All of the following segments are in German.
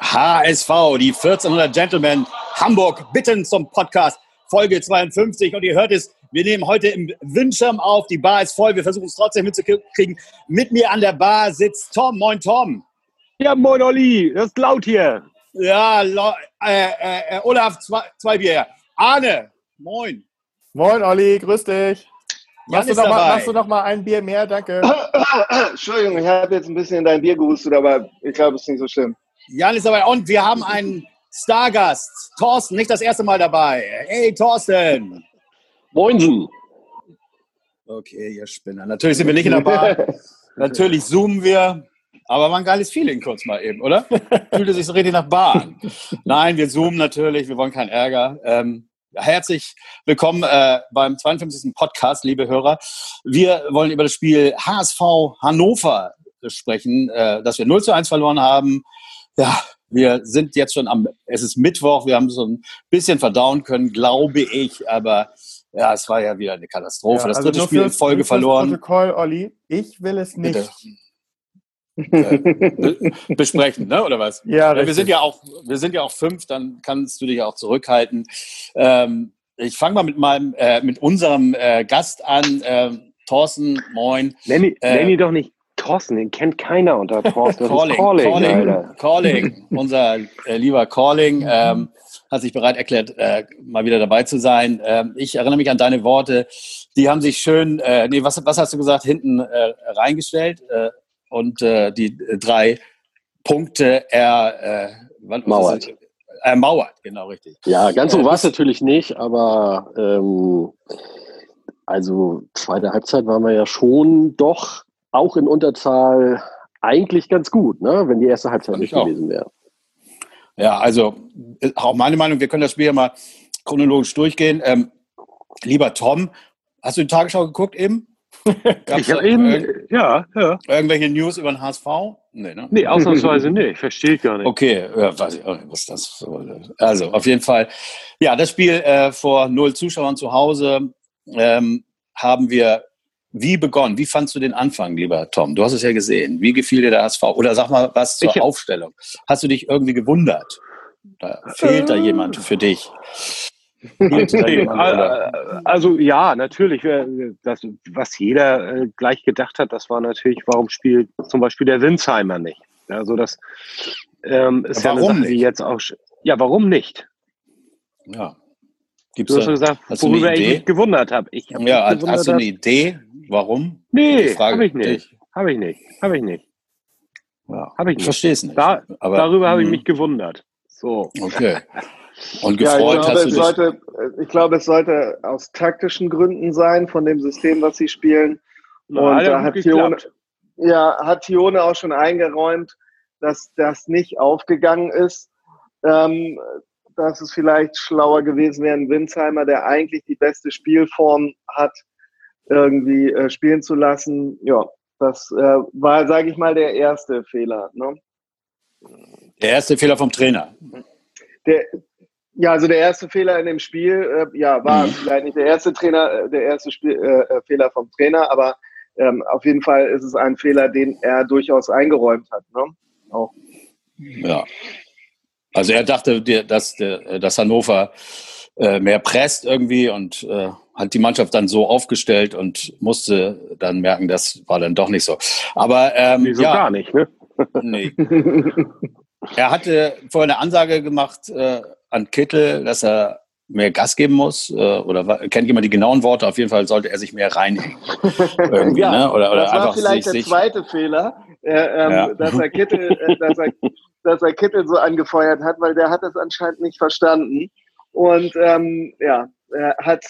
HSV, die 1400 Gentlemen Hamburg bitten zum Podcast, Folge 52. Und ihr hört es, wir nehmen heute im Windschirm auf. Die Bar ist voll. Wir versuchen es trotzdem mitzukriegen. Mit mir an der Bar sitzt Tom. Moin, Tom. Ja, moin, Olli. Das ist laut hier. Ja, äh, äh, äh, Olaf, zwei, zwei Bier. Arne, moin. Moin, Olli. Grüß dich. Machst du, noch mal, machst du noch mal ein Bier mehr? Danke. Entschuldigung, ich habe jetzt ein bisschen in dein Bier gehustet, aber ich glaube, es ist nicht so schlimm. Jan ist dabei und wir haben einen Stargast. Thorsten, nicht das erste Mal dabei. Hey, Thorsten. Moinsen. Okay, ihr Spinner. Natürlich sind wir nicht in der Bar. Natürlich zoomen wir. Aber war ein geiles Feeling kurz mal eben, oder? Fühlte sich so richtig nach Bahn. Nein, wir zoomen natürlich. Wir wollen keinen Ärger. Ähm, herzlich willkommen äh, beim 52. Podcast, liebe Hörer. Wir wollen über das Spiel HSV Hannover sprechen, äh, dass wir 0 zu 1 verloren haben ja, wir sind jetzt schon am, es ist Mittwoch, wir haben so ein bisschen verdauen können, glaube ich, aber ja, es war ja wieder eine Katastrophe. Ja, das also dritte Spiel in Folge verloren. Protokoll, Olli, ich will es nicht. Äh, besprechen, ne? Oder was? Ja, ja wir sind ja auch, wir sind ja auch fünf, dann kannst du dich auch zurückhalten. Ähm, ich fange mal mit meinem, äh, mit unserem äh, Gast an. Ähm, Thorsten, moin. Nenn, äh, nenn ihn doch nicht Thorsten, den kennt keiner unter Thorsten. Calling, Calling, Calling, Calling, unser äh, lieber Calling, ähm, hat sich bereit erklärt, äh, mal wieder dabei zu sein. Ähm, ich erinnere mich an deine Worte. Die haben sich schön, äh, nee, was, was hast du gesagt, hinten äh, reingestellt äh, und äh, die drei Punkte er, äh, Mauert. ermauert, genau richtig. Ja, ganz so war es natürlich nicht, aber ähm, also zweite Halbzeit waren wir ja schon doch auch in Unterzahl eigentlich ganz gut, ne? wenn die erste Halbzeit nicht gewesen wäre. Ja, also auch meine Meinung, wir können das Spiel ja mal chronologisch durchgehen. Ähm, lieber Tom, hast du die Tagesschau geguckt eben? ich habe eben, ja, ja. Irgendwelche News über den HSV? Nee, ne? Nee, ausnahmsweise nicht. Verstehe ich gar nicht. Okay, ja, weiß ich auch nicht, was das soll. Also, auf jeden Fall. Ja, das Spiel äh, vor null Zuschauern zu Hause ähm, haben wir wie begonnen? Wie fandst du den Anfang, lieber Tom? Du hast es ja gesehen. Wie gefiel dir der HSV? Oder sag mal was zur ich, Aufstellung. Hast du dich irgendwie gewundert? Da fehlt da jemand für dich? also ja, natürlich. Äh, das, was jeder äh, gleich gedacht hat, das war natürlich, warum spielt zum Beispiel der Winsheimer nicht? Also das ähm, ist ja, ja eine Sache, die jetzt auch. Ja, warum nicht? Ja. Gibt's du hast da, gesagt, hast worüber ich mich gewundert habe. Hab ja, gewundert, hast du eine Idee, Warum? Nee, habe ich nicht. Habe ich nicht. Habe ich nicht. Ja, habe ich nicht. Verstehe es nicht. Da, aber, darüber habe ich hm. mich gewundert. So. Okay. Und gefreut ja, hast du dich? Sollte, ich glaube, es sollte aus taktischen Gründen sein, von dem System, was sie spielen. Na, Und da hat Tione, ja, hat Tione auch schon eingeräumt, dass das nicht aufgegangen ist. Ähm, dass es vielleicht schlauer gewesen wäre, ein Winsheimer, der eigentlich die beste Spielform hat, irgendwie äh, spielen zu lassen. Ja, das äh, war, sage ich mal, der erste Fehler. Ne? Der erste Fehler vom Trainer. Der, ja, also der erste Fehler in dem Spiel, äh, ja, war mhm. vielleicht nicht der erste Trainer, äh, der erste Spiel, äh, äh, Fehler vom Trainer, aber ähm, auf jeden Fall ist es ein Fehler, den er durchaus eingeräumt hat. Ne? Auch. Ja. Also er dachte, dass, dass Hannover mehr presst irgendwie und hat die Mannschaft dann so aufgestellt und musste dann merken, das war dann doch nicht so. Aber ähm, nee, so ja, gar nicht, ne? nee. er hatte vorher eine Ansage gemacht äh, an Kittel, dass er mehr Gas geben muss äh, oder kennt jemand die genauen Worte? Auf jeden Fall sollte er sich mehr reinhängen. Irgendwie, ja, ne? oder, oder das war vielleicht der zweite Fehler, äh, ähm, ja. dass, er Kittel, äh, dass, er, dass er Kittel so angefeuert hat, weil der hat es anscheinend nicht verstanden. Und ähm, ja, er hat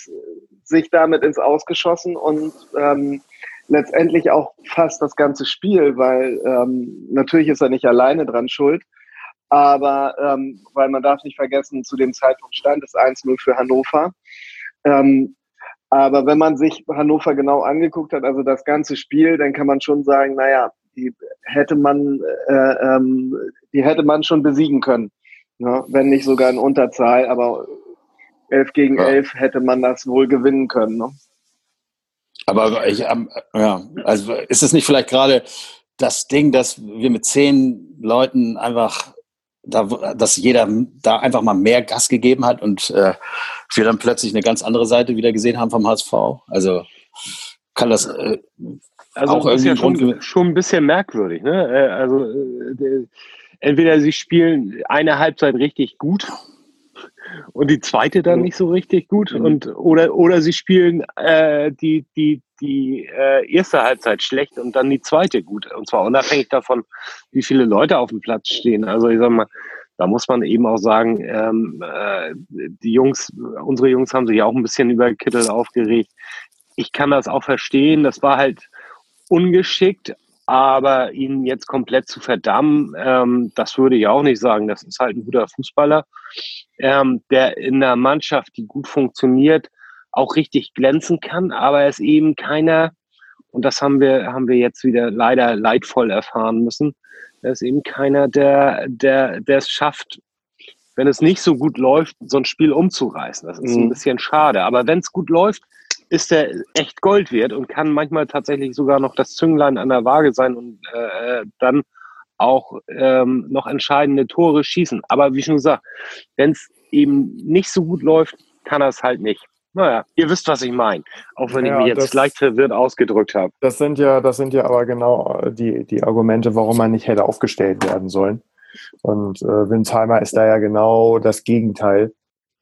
sich damit ins Ausgeschossen und ähm, letztendlich auch fast das ganze Spiel, weil ähm, natürlich ist er nicht alleine dran schuld, aber ähm, weil man darf nicht vergessen, zu dem Zeitpunkt stand es 1-0 für Hannover. Ähm, aber wenn man sich Hannover genau angeguckt hat, also das ganze Spiel, dann kann man schon sagen, naja, die hätte man, äh, ähm, die hätte man schon besiegen können. Ne? Wenn nicht sogar in Unterzahl, aber 11 gegen ja. 11 hätte man das wohl gewinnen können. Ne? Aber ich, ähm, ja, also ist es nicht vielleicht gerade das Ding, dass wir mit zehn Leuten einfach da, dass jeder da einfach mal mehr Gas gegeben hat und äh, wir dann plötzlich eine ganz andere Seite wieder gesehen haben vom HSV. Also kann das äh, also auch irgendwie ja schon, schon ein bisschen merkwürdig. Ne? Äh, also äh, entweder sie spielen eine Halbzeit richtig gut und die zweite dann nicht so richtig gut mhm. und oder oder sie spielen äh, die die die äh, erste Halbzeit schlecht und dann die zweite gut und zwar unabhängig davon wie viele Leute auf dem Platz stehen also ich sag mal da muss man eben auch sagen ähm, äh, die Jungs unsere Jungs haben sich auch ein bisschen über Kittel aufgeregt ich kann das auch verstehen das war halt ungeschickt aber ihn jetzt komplett zu verdammen, ähm, das würde ich auch nicht sagen. Das ist halt ein guter Fußballer, ähm, der in einer Mannschaft, die gut funktioniert, auch richtig glänzen kann. Aber er ist eben keiner, und das haben wir, haben wir jetzt wieder leider leidvoll erfahren müssen. Er ist eben keiner, der, der, der es schafft, wenn es nicht so gut läuft, so ein Spiel umzureißen. Das ist mhm. ein bisschen schade. Aber wenn es gut läuft, ist er echt Gold wert und kann manchmal tatsächlich sogar noch das Zünglein an der Waage sein und äh, dann auch ähm, noch entscheidende Tore schießen. Aber wie schon gesagt, wenn es eben nicht so gut läuft, kann er es halt nicht. Naja, ihr wisst, was ich meine. Auch wenn ja, ich mich jetzt das, leicht verwirrt ausgedrückt habe. Das sind ja, das sind ja aber genau die, die Argumente, warum man nicht hätte aufgestellt werden sollen. Und äh, Winsheimer ist da ja genau das Gegenteil.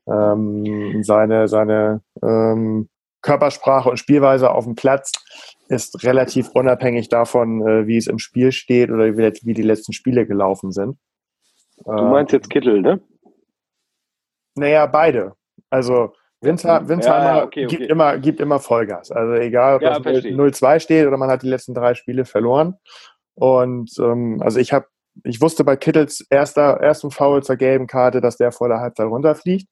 Ähm, seine seine ähm, Körpersprache und Spielweise auf dem Platz ist relativ unabhängig davon, äh, wie es im Spiel steht oder wie, die letzten Spiele gelaufen sind. Du meinst jetzt Kittel, ne? Naja, beide. Also Winter, Winterheimer ja, okay, okay. Gibt, immer, gibt immer Vollgas. Also egal, ob ja, das 0-2 steht oder man hat die letzten drei Spiele verloren. Und ähm, also ich habe, ich wusste bei Kittels erster, ersten Foul zur gelben Karte, dass der vor der Halbzeit runterfliegt.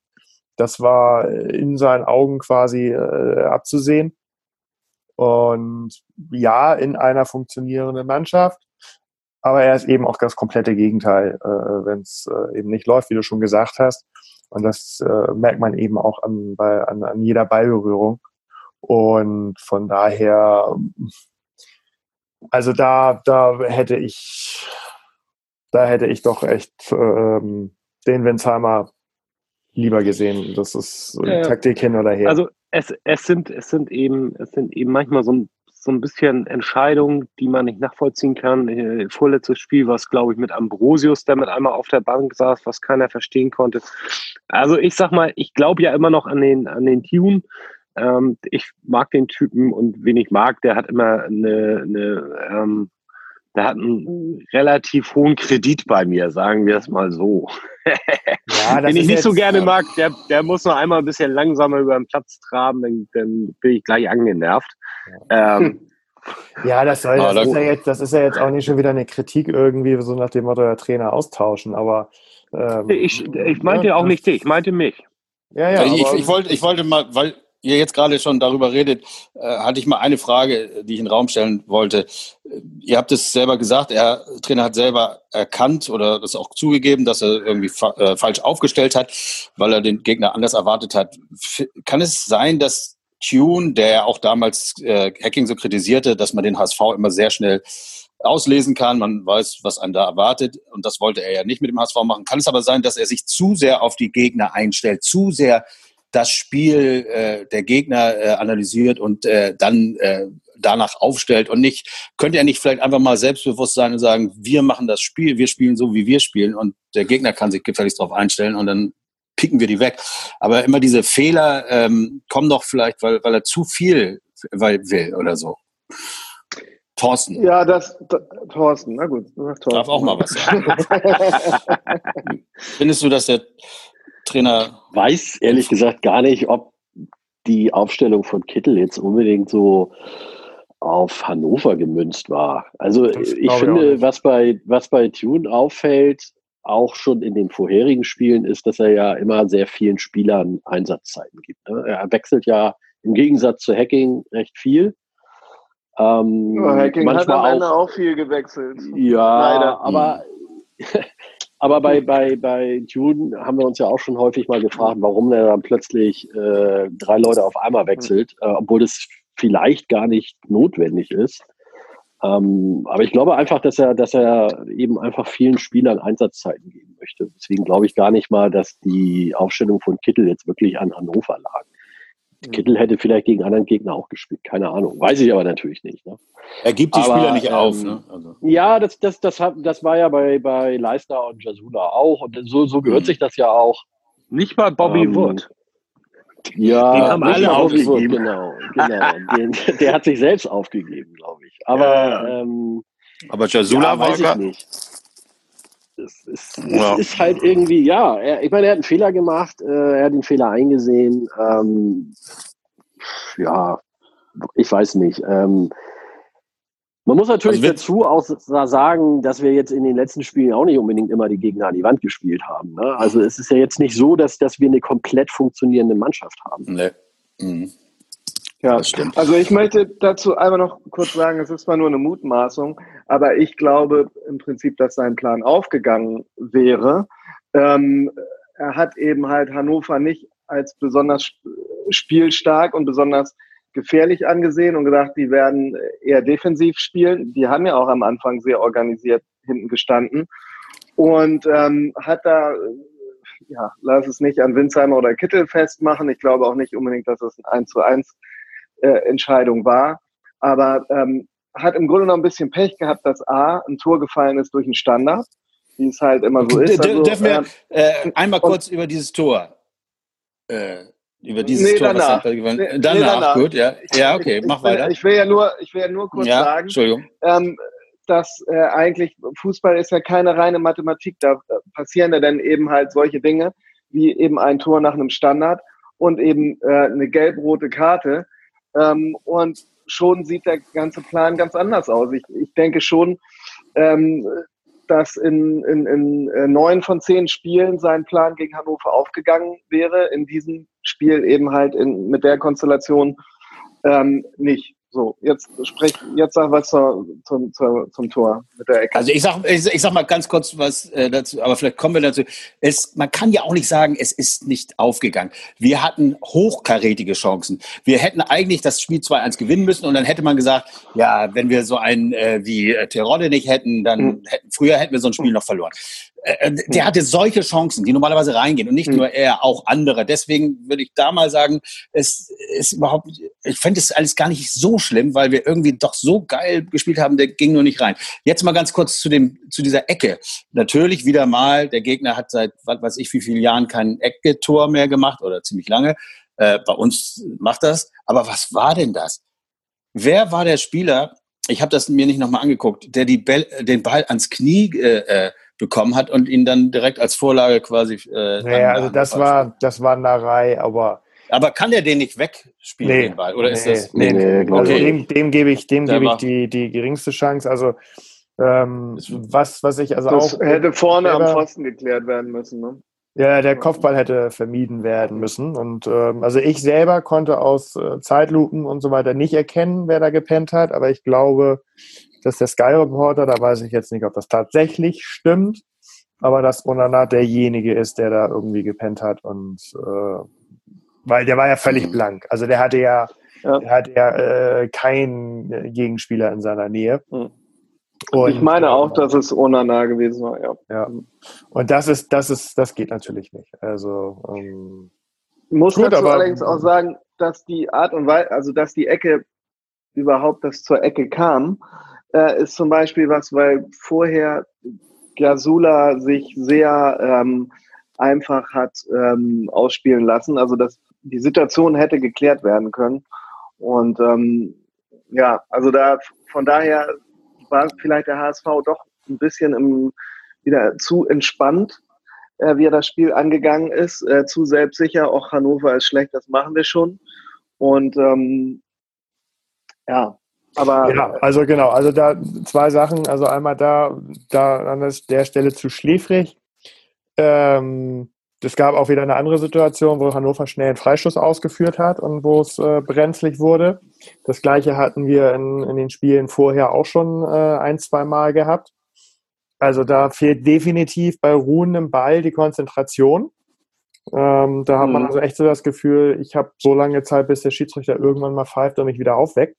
Das war in seinen Augen quasi äh, abzusehen. Und ja, in einer funktionierenden Mannschaft. Aber er ist eben auch das komplette Gegenteil, äh, wenn es äh, eben nicht läuft, wie du schon gesagt hast. Und das äh, merkt man eben auch an, bei, an, an jeder Ballberührung. Und von daher, also da, da hätte ich, da hätte ich doch echt ähm, den Winsheimer lieber gesehen. Das ist ja, Taktik hin oder her. Also es, es sind es sind eben es sind eben manchmal so ein so ein bisschen Entscheidungen, die man nicht nachvollziehen kann. Äh, vorletztes Spiel war es, glaube ich, mit Ambrosius, der mit einmal auf der Bank saß, was keiner verstehen konnte. Also ich sag mal, ich glaube ja immer noch an den, an den Tune. Ähm, ich mag den Typen und wen ich mag, der hat immer eine, eine ähm, der hat einen relativ hohen Kredit bei mir, sagen wir es mal so. Ja, Den ich nicht so gerne mag, der, der muss noch einmal ein bisschen langsamer über den Platz traben, dann, dann bin ich gleich angenervt. Ja, ähm, ja das, soll, das, ist ja jetzt, das ist ja jetzt auch nicht schon wieder eine Kritik irgendwie, so nach dem Motto, der Trainer austauschen, aber. Ähm, ich, ich meinte ja, auch nicht dich, ich meinte mich. Ja, ja. Ich, ich, wollte, ich wollte mal, weil ihr jetzt gerade schon darüber redet, äh, hatte ich mal eine Frage, die ich in den Raum stellen wollte. Ihr habt es selber gesagt, der Trainer hat selber erkannt oder das auch zugegeben, dass er irgendwie fa äh, falsch aufgestellt hat, weil er den Gegner anders erwartet hat. F kann es sein, dass Tune, der ja auch damals äh, Hacking so kritisierte, dass man den HSV immer sehr schnell auslesen kann, man weiß, was einen da erwartet und das wollte er ja nicht mit dem HSV machen. Kann es aber sein, dass er sich zu sehr auf die Gegner einstellt, zu sehr das Spiel äh, der Gegner äh, analysiert und äh, dann äh, danach aufstellt und nicht, könnte er nicht vielleicht einfach mal selbstbewusst sein und sagen, wir machen das Spiel, wir spielen so, wie wir spielen und der Gegner kann sich gefälligst darauf einstellen und dann picken wir die weg. Aber immer diese Fehler ähm, kommen doch vielleicht, weil, weil er zu viel weil, will oder so. Thorsten. Ja, das, das Thorsten, na gut. Thorsten. Darf auch mal was sagen. Findest du, dass der Trainer. Weiß ehrlich gesagt gar nicht, ob die Aufstellung von Kittel jetzt unbedingt so auf Hannover gemünzt war. Also das ich finde, ich was bei, was bei Tune auffällt, auch schon in den vorherigen Spielen, ist, dass er ja immer sehr vielen Spielern Einsatzzeiten gibt. Ne? Er wechselt ja im Gegensatz zu Hacking recht viel. Ähm, ja, Hacking manchmal hat am Ende auch, auch viel gewechselt. Ja, Leider. aber Aber bei, bei, bei June haben wir uns ja auch schon häufig mal gefragt, warum er dann plötzlich äh, drei Leute auf einmal wechselt, äh, obwohl das vielleicht gar nicht notwendig ist. Ähm, aber ich glaube einfach, dass er, dass er eben einfach vielen Spielern Einsatzzeiten geben möchte. Deswegen glaube ich gar nicht mal, dass die Aufstellung von Kittel jetzt wirklich an Hannover lag. Kittel hätte vielleicht gegen anderen Gegner auch gespielt, keine Ahnung. Weiß ich aber natürlich nicht. Ne? Er gibt die aber, Spieler nicht ähm, auf. Ne? Also. Ja, das, das, das, hat, das war ja bei, bei Leicester und Jasula auch. Und so, so gehört mhm. sich das ja auch. Nicht bei Bobby ähm, Wood. Ja, den haben alle aufgegeben. Genau, genau. den, der hat sich selbst aufgegeben, glaube ich. Aber, ja. ähm, aber Jasula ja, war weiß Es ist, ja. ist, halt irgendwie, ja, er, ich meine, er hat einen Fehler gemacht, äh, er hat den Fehler eingesehen. Ähm, ja, ich weiß nicht. Ähm, man muss natürlich also dazu auch sagen, dass wir jetzt in den letzten Spielen auch nicht unbedingt immer die Gegner an die Wand gespielt haben. Ne? Also es ist ja jetzt nicht so, dass, dass wir eine komplett funktionierende Mannschaft haben. Nee. Mhm. Ja, das stimmt. Also ich möchte dazu einmal noch kurz sagen, es ist zwar nur eine Mutmaßung, aber ich glaube im Prinzip, dass sein Plan aufgegangen wäre. Ähm, er hat eben halt Hannover nicht als besonders spielstark und besonders gefährlich angesehen und gedacht, die werden eher defensiv spielen. Die haben ja auch am Anfang sehr organisiert hinten gestanden und ähm, hat da, ja, lass es nicht an Winsheimer oder Kittel festmachen. Ich glaube auch nicht unbedingt, dass es ein 1 zu 1 äh, Entscheidung war, aber ähm, hat im Grunde noch ein bisschen Pech gehabt, dass A, ein Tor gefallen ist durch einen Standard, wie es halt immer so ist. Also, Dürfen wir äh, äh einmal kurz über dieses Tor äh, über dieses nee, Tor, danach. was nee, danach, nee, danach, gut, ja. Ja, okay, mach ich, weiter. Ich will ja nur, ich will ja nur kurz ja, sagen. Ähm, dass äh, eigentlich Fußball ist ja keine reine Mathematik. Da äh, passieren ja dann eben halt solche Dinge wie eben ein Tor nach einem Standard und eben äh, eine gelb-rote Karte. Ähm, und schon sieht der ganze Plan ganz anders aus. Ich, ich denke schon, ähm, dass in, in, in äh, neun von zehn Spielen sein Plan gegen Hannover aufgegangen wäre. In diesem Spiel eben halt in, mit der Konstellation ähm, nicht. So, jetzt sprech, jetzt sag was zur, zum, zur, zum Tor mit der Ecke. Also ich sag, ich, ich sag mal ganz kurz was äh, dazu, aber vielleicht kommen wir dazu. Es, man kann ja auch nicht sagen, es ist nicht aufgegangen. Wir hatten hochkarätige Chancen. Wir hätten eigentlich das Spiel 2-1 gewinnen müssen und dann hätte man gesagt, ja, wenn wir so einen äh, wie äh, Terodde nicht hätten, dann mhm. Früher hätten wir so ein Spiel noch verloren. Äh, äh, der hatte solche Chancen, die normalerweise reingehen und nicht mhm. nur er, auch andere. Deswegen würde ich da mal sagen, es ist überhaupt, ich fände es alles gar nicht so schlimm, weil wir irgendwie doch so geil gespielt haben, der ging nur nicht rein. Jetzt mal ganz kurz zu dem, zu dieser Ecke. Natürlich wieder mal, der Gegner hat seit, was weiß ich, wie vielen Jahren kein Ecke-Tor mehr gemacht oder ziemlich lange. Äh, bei uns macht das. Aber was war denn das? Wer war der Spieler? Ich habe das mir nicht nochmal angeguckt, der die Bell, den Ball ans Knie äh, äh bekommen hat und ihn dann direkt als Vorlage quasi. Äh, naja, also das war, das war Narei, aber. Aber kann der den nicht wegspielen, nee, den Ball? Oder nee, ist das. Nee, nee, also dem, dem gebe ich, dem gebe ich die, die geringste Chance. Also ähm, was, was ich also das auch. Hätte vorne am Pfosten geklärt werden müssen, ne? Ja, der Kopfball hätte vermieden werden müssen. Und ähm, also ich selber konnte aus äh, Zeitlupen und so weiter nicht erkennen, wer da gepennt hat, aber ich glaube, dass der Sky Reporter, da weiß ich jetzt nicht, ob das tatsächlich stimmt, aber dass Onana derjenige ist, der da irgendwie gepennt hat und äh, weil der war ja völlig mhm. blank. Also der hatte ja, ja. Der hatte ja äh, keinen Gegenspieler in seiner Nähe. Mhm. Und, ich meine auch, dass es Onana gewesen war, ja. ja. Und das ist, das ist, das geht natürlich nicht. Also ähm, ich muss gut, dazu aber, allerdings auch sagen, dass die Art und Weise, also dass die Ecke überhaupt das zur Ecke kam, äh, ist zum Beispiel was, weil vorher Gasula sich sehr ähm, einfach hat ähm, ausspielen lassen. Also dass die Situation hätte geklärt werden können. Und ähm, ja, also da von daher war vielleicht der HSV doch ein bisschen im, wieder zu entspannt, äh, wie er das Spiel angegangen ist, äh, zu selbstsicher. Auch Hannover ist schlecht, das machen wir schon. Und ähm, ja, aber ja, also genau, also da zwei Sachen. Also einmal da, da an der Stelle zu schläfrig. Ähm, es gab auch wieder eine andere Situation, wo Hannover schnell einen Freistoß ausgeführt hat und wo es äh, brenzlig wurde. Das gleiche hatten wir in, in den Spielen vorher auch schon äh, ein, zwei Mal gehabt. Also da fehlt definitiv bei ruhendem Ball die Konzentration. Ähm, da hat man mhm. also echt so das Gefühl, ich habe so lange Zeit, bis der Schiedsrichter irgendwann mal pfeift und mich wieder aufweckt.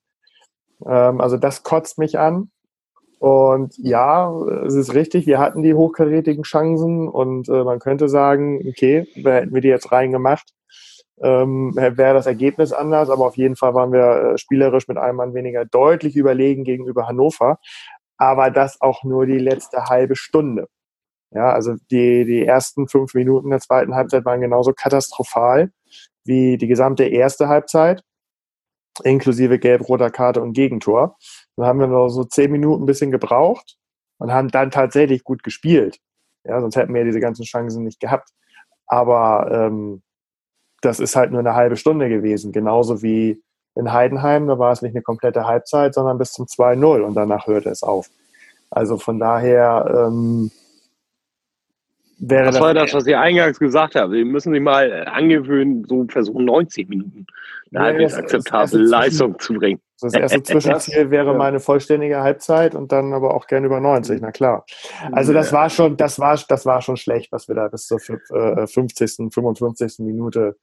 Ähm, also das kotzt mich an. Und ja, es ist richtig, wir hatten die hochkarätigen Chancen und äh, man könnte sagen, okay, hätten wir die jetzt reingemacht, ähm, wäre das Ergebnis anders, aber auf jeden Fall waren wir äh, spielerisch mit einem Mann weniger deutlich überlegen gegenüber Hannover. Aber das auch nur die letzte halbe Stunde. Ja, also die, die ersten fünf Minuten der zweiten Halbzeit waren genauso katastrophal wie die gesamte erste Halbzeit, inklusive gelb-roter Karte und Gegentor. Dann haben wir noch so zehn Minuten ein bisschen gebraucht und haben dann tatsächlich gut gespielt. Ja, sonst hätten wir diese ganzen Chancen nicht gehabt. Aber ähm, das ist halt nur eine halbe Stunde gewesen. Genauso wie in Heidenheim, da war es nicht eine komplette Halbzeit, sondern bis zum 2-0 und danach hörte es auf. Also von daher ähm, wäre das. Das war das, was ich eingangs gesagt habe. Sie müssen sich mal angewöhnen, so versuchen 90 Minuten eine ja, halbwegs akzeptable Leistung zu bringen. Das erste Zwischenziel wäre mal eine vollständige Halbzeit und dann aber auch gerne über 90, na klar. Also das war schon, das war, das war schon schlecht, was wir da bis zur 50., 55. Äh, Minute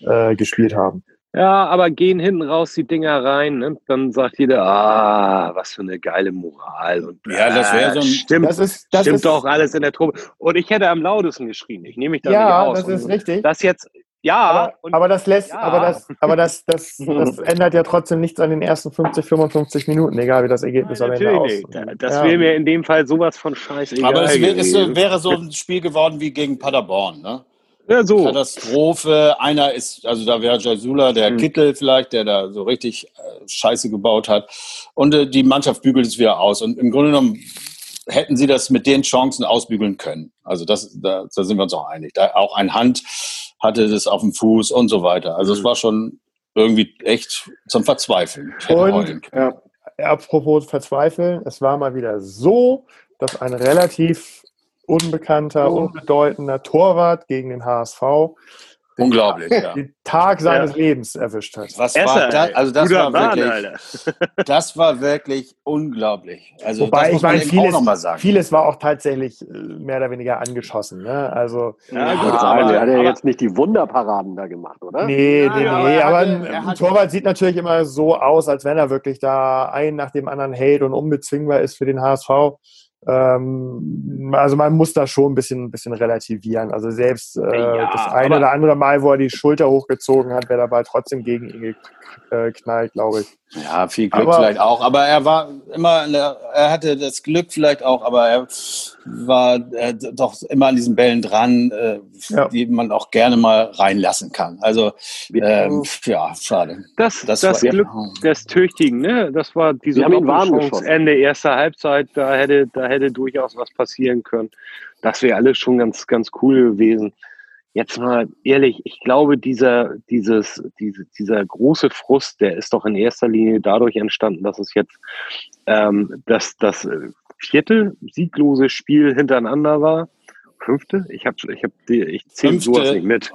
äh, gespielt haben. Ja, aber gehen hinten raus die Dinger rein, ne? dann sagt jeder, ah, was für eine geile Moral. Und, ja, das wäre so ein, stimmt, das ist, das stimmt ist, doch alles in der Truppe. Und ich hätte am lautesten geschrien. Ich nehme mich da ja, nicht aus. Ja, das ist richtig. Das jetzt ja. Aber, aber das lässt, ja. aber das, aber das, das, das ändert ja trotzdem nichts an den ersten 50, 55 Minuten, egal wie das Ergebnis Nein, am Ende aussieht. Das ja. wäre mir in dem Fall sowas von scheiße. Aber es, wär, es wäre so ein Spiel geworden wie gegen Paderborn, ne? Ja, so. Katastrophe. Einer ist, also da wäre Jasula, der mhm. Kittel vielleicht, der da so richtig äh, Scheiße gebaut hat. Und äh, die Mannschaft bügelt es wieder aus. Und im Grunde genommen hätten sie das mit den Chancen ausbügeln können. Also das, da, da sind wir uns auch einig. Da auch ein Hand hatte es auf dem Fuß und so weiter. Also mhm. es war schon irgendwie echt zum Verzweifeln. Und, ja, apropos Verzweifeln, es war mal wieder so, dass ein relativ unbekannter, oh. unbedeutender Torwart gegen den HSV Unglaublich, ja. Den Tag seines ja. Lebens erwischt hat. Was war das? Also das war wirklich, das war wirklich unglaublich. Also Wobei, ich meine, vieles, auch noch mal sagen. vieles war auch tatsächlich äh, mehr oder weniger angeschossen. Ne? Also, ja, gut, ja, aber, der hat ja jetzt nicht die Wunderparaden da gemacht, oder? Nee, nee, nee. Aber, ein, ein Torwart sieht natürlich immer so aus, als wenn er wirklich da einen nach dem anderen hält und unbezwingbar ist für den HSV. Ähm, also man muss da schon ein bisschen, ein bisschen relativieren. Also selbst äh, ja, das eine oder andere Mal, wo er die Schulter hochgezogen hat, wäre dabei trotzdem gegen ihn geknallt, glaube ich. Ja, viel Glück aber, vielleicht auch. Aber er war immer, der, er hatte das Glück vielleicht auch, aber er war äh, doch immer an diesen Bällen dran, äh, ja. die man auch gerne mal reinlassen kann. Also ähm, ja, schade. Das, das, das war, Glück ja. des Tüchtigen, ne? Das war diese Chance Ende erster Halbzeit. Da hätte, da hätte durchaus was passieren können. Das wäre alles schon ganz, ganz cool gewesen jetzt mal ehrlich, ich glaube, dieser, dieses, diese, dieser große Frust, der ist doch in erster Linie dadurch entstanden, dass es jetzt ähm, das, das vierte sieglose Spiel hintereinander war. Fünfte? Ich habe ich hab die, ich zähle sowas nicht mit.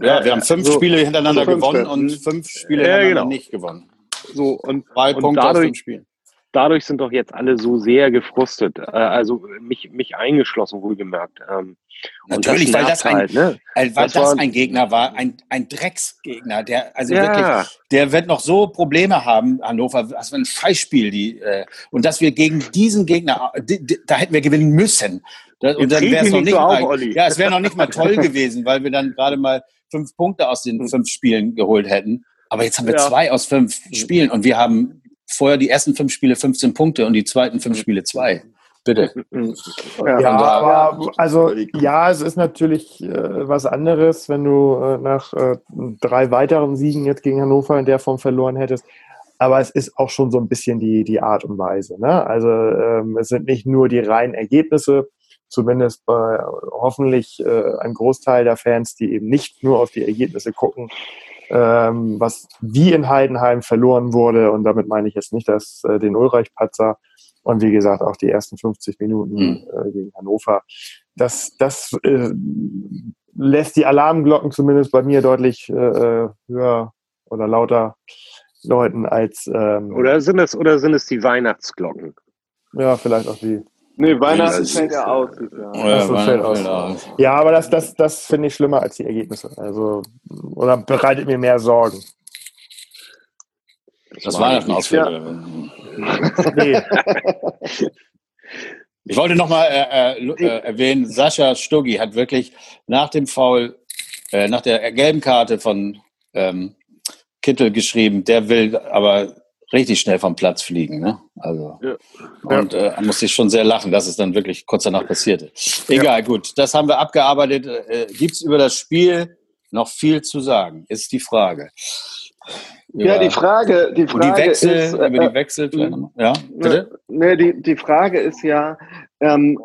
Ja, wir haben fünf so, Spiele hintereinander so gewonnen und fünf Spiele ja, hintereinander genau. nicht gewonnen. So, und, Zwei und Punkte dadurch, aus dem Spiel dadurch sind doch jetzt alle so sehr gefrustet. Äh, also mich, mich eingeschlossen, wohlgemerkt. Ähm, Natürlich, weil das, ein, halt, ne? weil das, das ein Gegner war, ein, ein Drecksgegner, der, also ja. wirklich, der wird noch so Probleme haben, Hannover, was für ein Scheißspiel, die, äh, und dass wir gegen diesen Gegner, die, die, da hätten wir gewinnen müssen. Das, und dann wäre es noch nicht, mal, auf, ja, es wäre noch nicht mal toll gewesen, weil wir dann gerade mal fünf Punkte aus den hm. fünf Spielen geholt hätten. Aber jetzt haben wir ja. zwei aus fünf Spielen und wir haben vorher die ersten fünf Spiele 15 Punkte und die zweiten fünf Spiele zwei. Bitte. Ja, ja aber also ja, es ist natürlich äh, was anderes, wenn du äh, nach äh, drei weiteren Siegen jetzt gegen Hannover in der Form verloren hättest. Aber es ist auch schon so ein bisschen die, die Art und Weise. Ne? Also ähm, es sind nicht nur die reinen Ergebnisse, zumindest bei hoffentlich äh, ein Großteil der Fans, die eben nicht nur auf die Ergebnisse gucken, ähm, was wie in Heidenheim verloren wurde. Und damit meine ich jetzt nicht dass äh, den Ulreich-Patzer und wie gesagt auch die ersten 50 Minuten mhm. äh, gegen Hannover. Das, das äh, lässt die Alarmglocken zumindest bei mir deutlich äh, äh höher oder lauter läuten als. Ähm, oder, sind es, oder sind es die Weihnachtsglocken? Ja, vielleicht auch die. Nee, Weihnachten fällt ja aus. Ja, ja, fällt aus. ja aber das, das, das finde ich schlimmer als die Ergebnisse. Also, oder bereitet mir mehr Sorgen. Das Weihnachten ausfällt. Nee. Ich wollte nochmal äh, äh, äh, erwähnen, Sascha Stuggi hat wirklich nach dem Foul, äh, nach der gelben Karte von ähm, Kittel geschrieben, der will aber richtig schnell vom Platz fliegen. Ne? Also, ja. Und äh, musste ich schon sehr lachen, dass es dann wirklich kurz danach passierte. Egal, ja. gut, das haben wir abgearbeitet. Äh, Gibt es über das Spiel noch viel zu sagen, ist die Frage. Über, ja, die Frage, die Frage die Wechsel, ist, über die äh, Wechsel, ja, bitte? Ne, die, die Frage ist ja, ähm,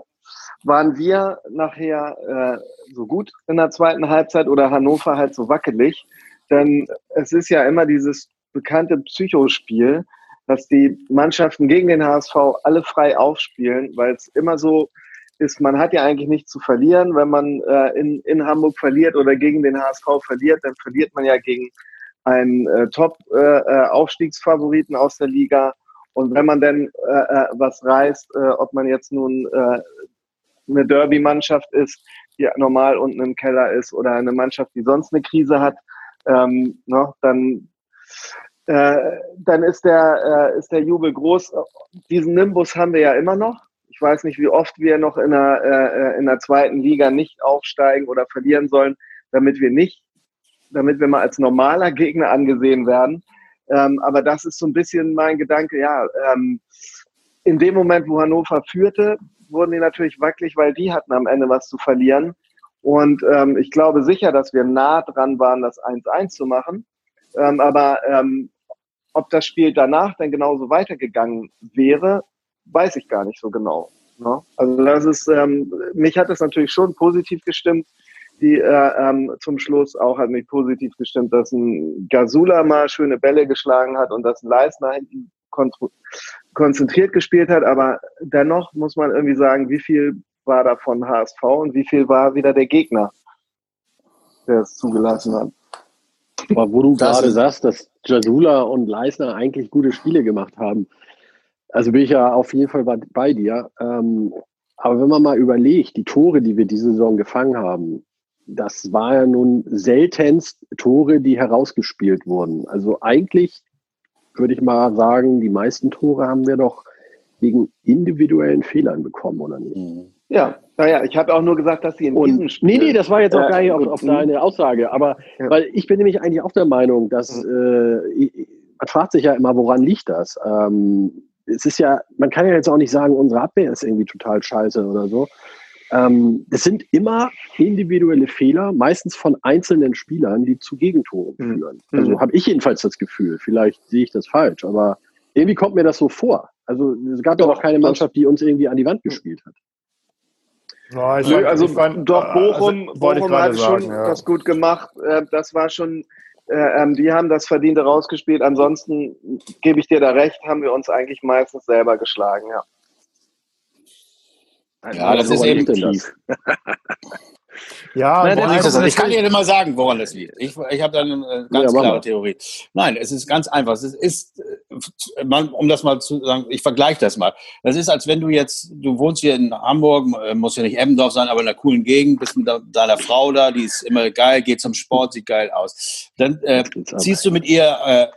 waren wir nachher äh, so gut in der zweiten Halbzeit oder Hannover halt so wackelig? Denn es ist ja immer dieses bekannte Psychospiel, dass die Mannschaften gegen den HSV alle frei aufspielen, weil es immer so ist, man hat ja eigentlich nichts zu verlieren. Wenn man äh, in, in Hamburg verliert oder gegen den HSV verliert, dann verliert man ja gegen einen äh, Top-Aufstiegsfavoriten äh, aus der Liga. Und wenn man denn äh, äh, was reißt, äh, ob man jetzt nun äh, eine Derby-Mannschaft ist, die normal unten im Keller ist, oder eine Mannschaft, die sonst eine Krise hat, ähm, ne, dann äh, dann ist der, äh, ist der Jubel groß. Diesen Nimbus haben wir ja immer noch. Ich weiß nicht, wie oft wir noch in der, äh, in der zweiten Liga nicht aufsteigen oder verlieren sollen, damit wir nicht, damit wir mal als normaler Gegner angesehen werden. Ähm, aber das ist so ein bisschen mein Gedanke, ja, ähm, in dem Moment, wo Hannover führte, wurden die natürlich wackelig, weil die hatten am Ende was zu verlieren. Und ähm, ich glaube sicher, dass wir nah dran waren, das 1-1 zu machen. Ähm, aber ähm, ob das Spiel danach dann genauso weitergegangen wäre, weiß ich gar nicht so genau. Ne? Also das ist, ähm, mich hat es natürlich schon positiv gestimmt. Die äh, ähm, zum Schluss auch hat mich positiv gestimmt, dass ein Gasula mal schöne Bälle geschlagen hat und dass ein Leisner hinten konzentriert gespielt hat. Aber dennoch muss man irgendwie sagen, wie viel war da von HSV und wie viel war wieder der Gegner, der es zugelassen hat. Aber wo du gerade sagst, dass Jasula und Leisner eigentlich gute Spiele gemacht haben, also bin ich ja auf jeden Fall bei, bei dir. Ähm, aber wenn man mal überlegt, die Tore, die wir diese Saison gefangen haben, das war ja nun seltenst Tore, die herausgespielt wurden. Also eigentlich würde ich mal sagen, die meisten Tore haben wir doch wegen individuellen Fehlern bekommen, oder nicht? Mhm. Ja, naja, ich habe auch nur gesagt, dass sie in und, diesem Spiel... Nee, nee, das war jetzt auch äh, gar nicht auf, auf deine Aussage, aber ja. weil ich bin nämlich eigentlich auch der Meinung, dass äh, man fragt sich ja immer, woran liegt das? Ähm, es ist ja, man kann ja jetzt auch nicht sagen, unsere Abwehr ist irgendwie total scheiße oder so. Ähm, es sind immer individuelle Fehler, meistens von einzelnen Spielern, die zu Gegentoren mhm. führen. Mhm. Also habe ich jedenfalls das Gefühl. Vielleicht sehe ich das falsch, aber irgendwie kommt mir das so vor. Also es gab ja auch keine Mannschaft, die uns irgendwie an die Wand gespielt hat. Ja, ich fand, also ich fand, doch äh, Bochum, also, Bochum hat sagen, schon ja. das gut gemacht. Äh, das war schon, äh, ähm, die haben das Verdiente rausgespielt. Ansonsten gebe ich dir da recht, haben wir uns eigentlich meistens selber geschlagen, ja. Ja, das ist eben tief. Ja, Nein, das ist, ich kann dir mal sagen, woran das liegt. Ich, ich habe da eine ganz ja, klare Theorie. Nein, es ist ganz einfach. Es ist, äh, um das mal zu sagen, ich vergleiche das mal. Das ist, als wenn du jetzt, du wohnst hier in Hamburg, äh, muss ja nicht Emmendorf sein, aber in einer coolen Gegend, bist mit deiner Frau da, die ist immer geil, geht zum Sport, sieht geil aus. Dann äh, ziehst du mit ihr äh,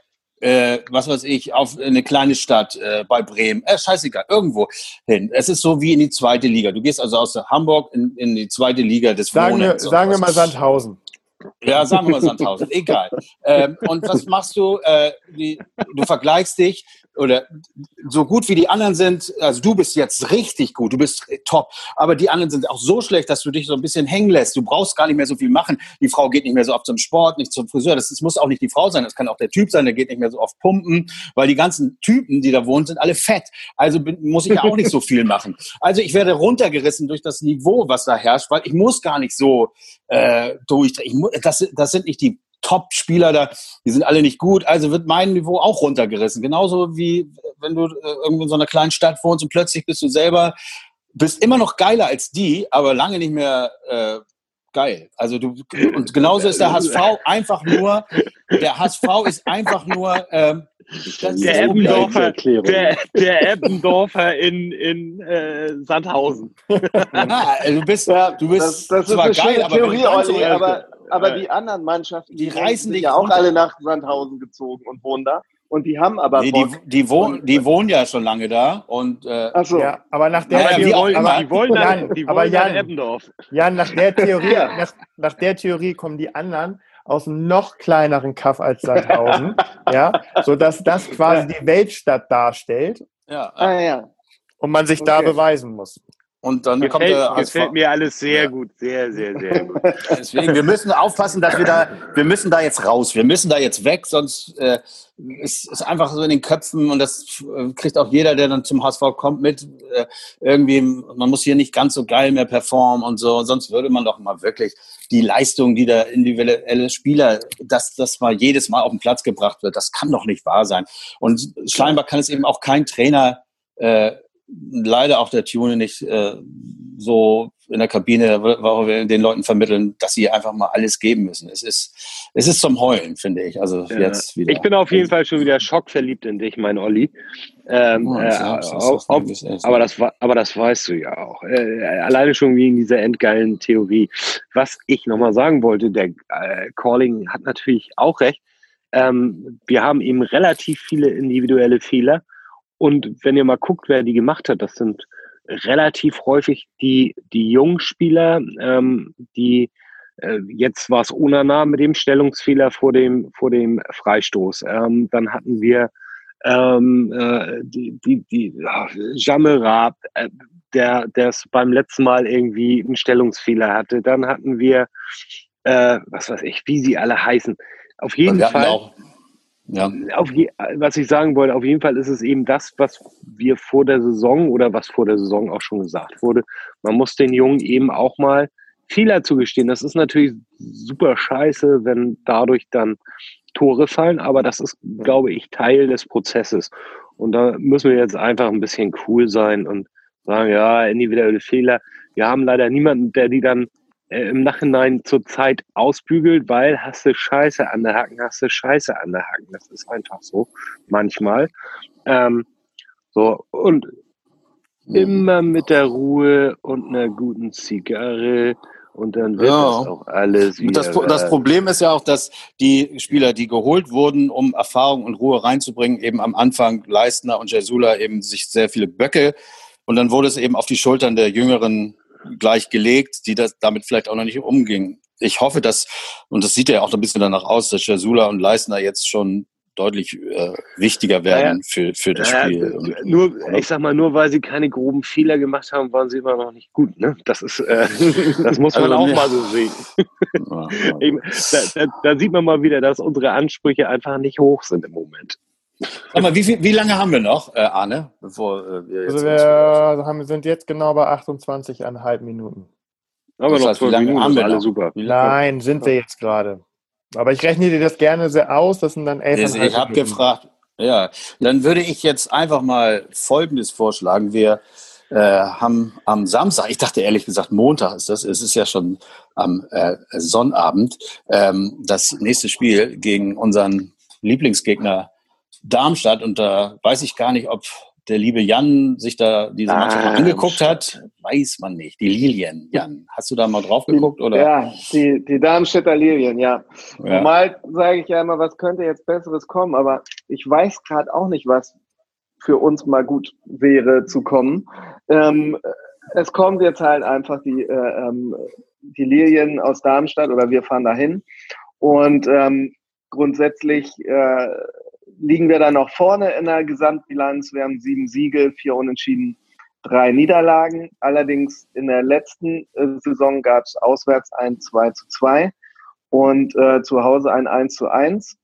äh, was weiß ich, auf eine kleine Stadt äh, bei Bremen, äh, scheißegal, irgendwo hin. Es ist so wie in die zweite Liga. Du gehst also aus Hamburg in, in die zweite Liga des sagen. Wir, sagen wir mal Sandhausen. Ja, sagen wir mal Sandhausen, egal. Ähm, und was machst du? Äh, die, du vergleichst dich oder so gut wie die anderen sind, also du bist jetzt richtig gut, du bist top, aber die anderen sind auch so schlecht, dass du dich so ein bisschen hängen lässt. Du brauchst gar nicht mehr so viel machen. Die Frau geht nicht mehr so oft zum Sport, nicht zum Friseur. Das, das muss auch nicht die Frau sein, das kann auch der Typ sein, der geht nicht mehr so oft pumpen, weil die ganzen Typen, die da wohnen, sind alle fett. Also bin, muss ich ja auch nicht so viel machen. Also ich werde runtergerissen durch das Niveau, was da herrscht, weil ich muss gar nicht so äh, durchdrehen. Das, das sind nicht die Top-Spieler da, die sind alle nicht gut, also wird mein Niveau auch runtergerissen. Genauso wie wenn du äh, irgendwo in so einer kleinen Stadt wohnst und plötzlich bist du selber, bist immer noch geiler als die, aber lange nicht mehr äh, geil. Also du und genauso ist der HSV einfach nur, der HSV ist einfach nur ähm, der Eppendorfer, der, der Eppendorfer in, in äh, Sandhausen. Ja, du bist, du bist das, das zwar ist eine geil, Theorie, aber, aber, aber die anderen Mannschaften, die, die reißen dich ja auch alle nach Sandhausen gezogen und wohnen da. Und die haben aber nee, die, die, wohnen, die wohnen ja schon lange da. Und, äh, Ach so. ja, aber nach der wollen, aber, die wollen, Jan, die wollen Jan, Eppendorf. Jan, nach der Theorie, nach, nach der Theorie kommen die anderen aus einem noch kleineren Kaff als Sandhausen, ja, sodass das quasi die Weltstadt darstellt. Ja. Ah, ja. Und man sich okay. da beweisen muss. Und dann gefällt, kommt der gefällt mir alles sehr ja. gut, sehr, sehr, sehr gut. Deswegen, wir müssen aufpassen, dass wir da, wir müssen da jetzt raus, wir müssen da jetzt weg, sonst äh, ist es einfach so in den Köpfen und das äh, kriegt auch jeder, der dann zum HSV kommt, mit. Äh, irgendwie, man muss hier nicht ganz so geil mehr performen und so, sonst würde man doch mal wirklich die Leistung, die der individuelle Spieler, dass das mal jedes Mal auf den Platz gebracht wird, das kann doch nicht wahr sein. Und scheinbar kann es eben auch kein Trainer äh, leider auch der Tune nicht äh, so in der Kabine, wo wir den Leuten vermitteln, dass sie einfach mal alles geben müssen. Es ist, es ist zum Heulen, finde ich. Also ja. jetzt wieder. Ich bin auf jeden Fall schon wieder schockverliebt in dich, mein Olli. Ähm, oh, äh, auf, auf, aber, das, aber das weißt du ja auch. Äh, alleine schon wegen dieser endgeilen Theorie. Was ich nochmal sagen wollte, der äh, Calling hat natürlich auch recht. Ähm, wir haben eben relativ viele individuelle Fehler und wenn ihr mal guckt, wer die gemacht hat, das sind relativ häufig die, die jungen Spieler, ähm, die äh, jetzt war es Unana mit dem Stellungsfehler vor dem, vor dem Freistoß. Ähm, dann hatten wir ähm, äh, die, die, die ja, Jamerab, äh, der es beim letzten Mal irgendwie einen Stellungsfehler hatte. Dann hatten wir, äh, was weiß ich, wie sie alle heißen. Auf jeden Fall. Auch ja. Auf je, was ich sagen wollte, auf jeden Fall ist es eben das, was wir vor der Saison oder was vor der Saison auch schon gesagt wurde. Man muss den Jungen eben auch mal Fehler zugestehen. Das ist natürlich super scheiße, wenn dadurch dann Tore fallen, aber das ist, glaube ich, Teil des Prozesses. Und da müssen wir jetzt einfach ein bisschen cool sein und sagen, ja, individuelle Fehler. Wir haben leider niemanden, der die dann äh, im Nachhinein zur Zeit ausbügelt, weil hast du Scheiße an der Hacken, hast du Scheiße an der Hacken. Das ist einfach so manchmal. Ähm, so, und immer mit der Ruhe und einer guten Zigarre und dann wird ja. das auch alles wieder. Das, das, Problem ist ja auch, dass die Spieler, die geholt wurden, um Erfahrung und Ruhe reinzubringen, eben am Anfang Leistner und Jesula eben sich sehr viele Böcke und dann wurde es eben auf die Schultern der jüngeren gleich gelegt, die das damit vielleicht auch noch nicht umgingen. Ich hoffe, dass, und das sieht ja auch ein bisschen danach aus, dass Jasula und Leisner jetzt schon deutlich äh, wichtiger werden ja, für, für das ja, Spiel. Und, nur, ich sag mal, nur weil sie keine groben Fehler gemacht haben, waren sie immer noch nicht gut. Ne? Das ist, äh, das muss man also, auch mal so sehen. Eben, da, da, da, sieht man mal wieder, dass unsere Ansprüche einfach nicht hoch sind im Moment. Sag mal, wie, viel, wie lange haben wir noch, äh, Arne, bevor äh, wir jetzt Also wir haben, sind jetzt genau bei 28,5 Minuten. Aber noch zwölf Minuten, haben wir alle super. Nein, sind wir jetzt gerade. Aber ich rechne dir das gerne sehr aus, das sind dann elf Ich habe gefragt, ja, dann würde ich jetzt einfach mal Folgendes vorschlagen. Wir äh, haben am Samstag, ich dachte ehrlich gesagt Montag ist das, es ist ja schon am äh, Sonnabend, ähm, das nächste Spiel gegen unseren Lieblingsgegner Darmstadt und da weiß ich gar nicht, ob der liebe Jan sich da diese ah, Mannschaft ah, angeguckt hat, weiß man nicht. Die Lilien, Jan, hast du da mal drauf geguckt? Oder? Ja, die, die Darmstädter Lilien, ja. ja. Normal sage ich ja immer, was könnte jetzt Besseres kommen, aber ich weiß gerade auch nicht, was für uns mal gut wäre zu kommen. Ähm, es kommt jetzt halt einfach die, äh, ähm, die Lilien aus Darmstadt oder wir fahren dahin und ähm, grundsätzlich äh, liegen wir da noch vorne in der Gesamtbilanz. Wir haben sieben Siege, vier Unentschieden, drei Niederlagen. Allerdings in der letzten äh, Saison gab es auswärts ein 2 zu 2 und äh, zu Hause ein 1 zu 1.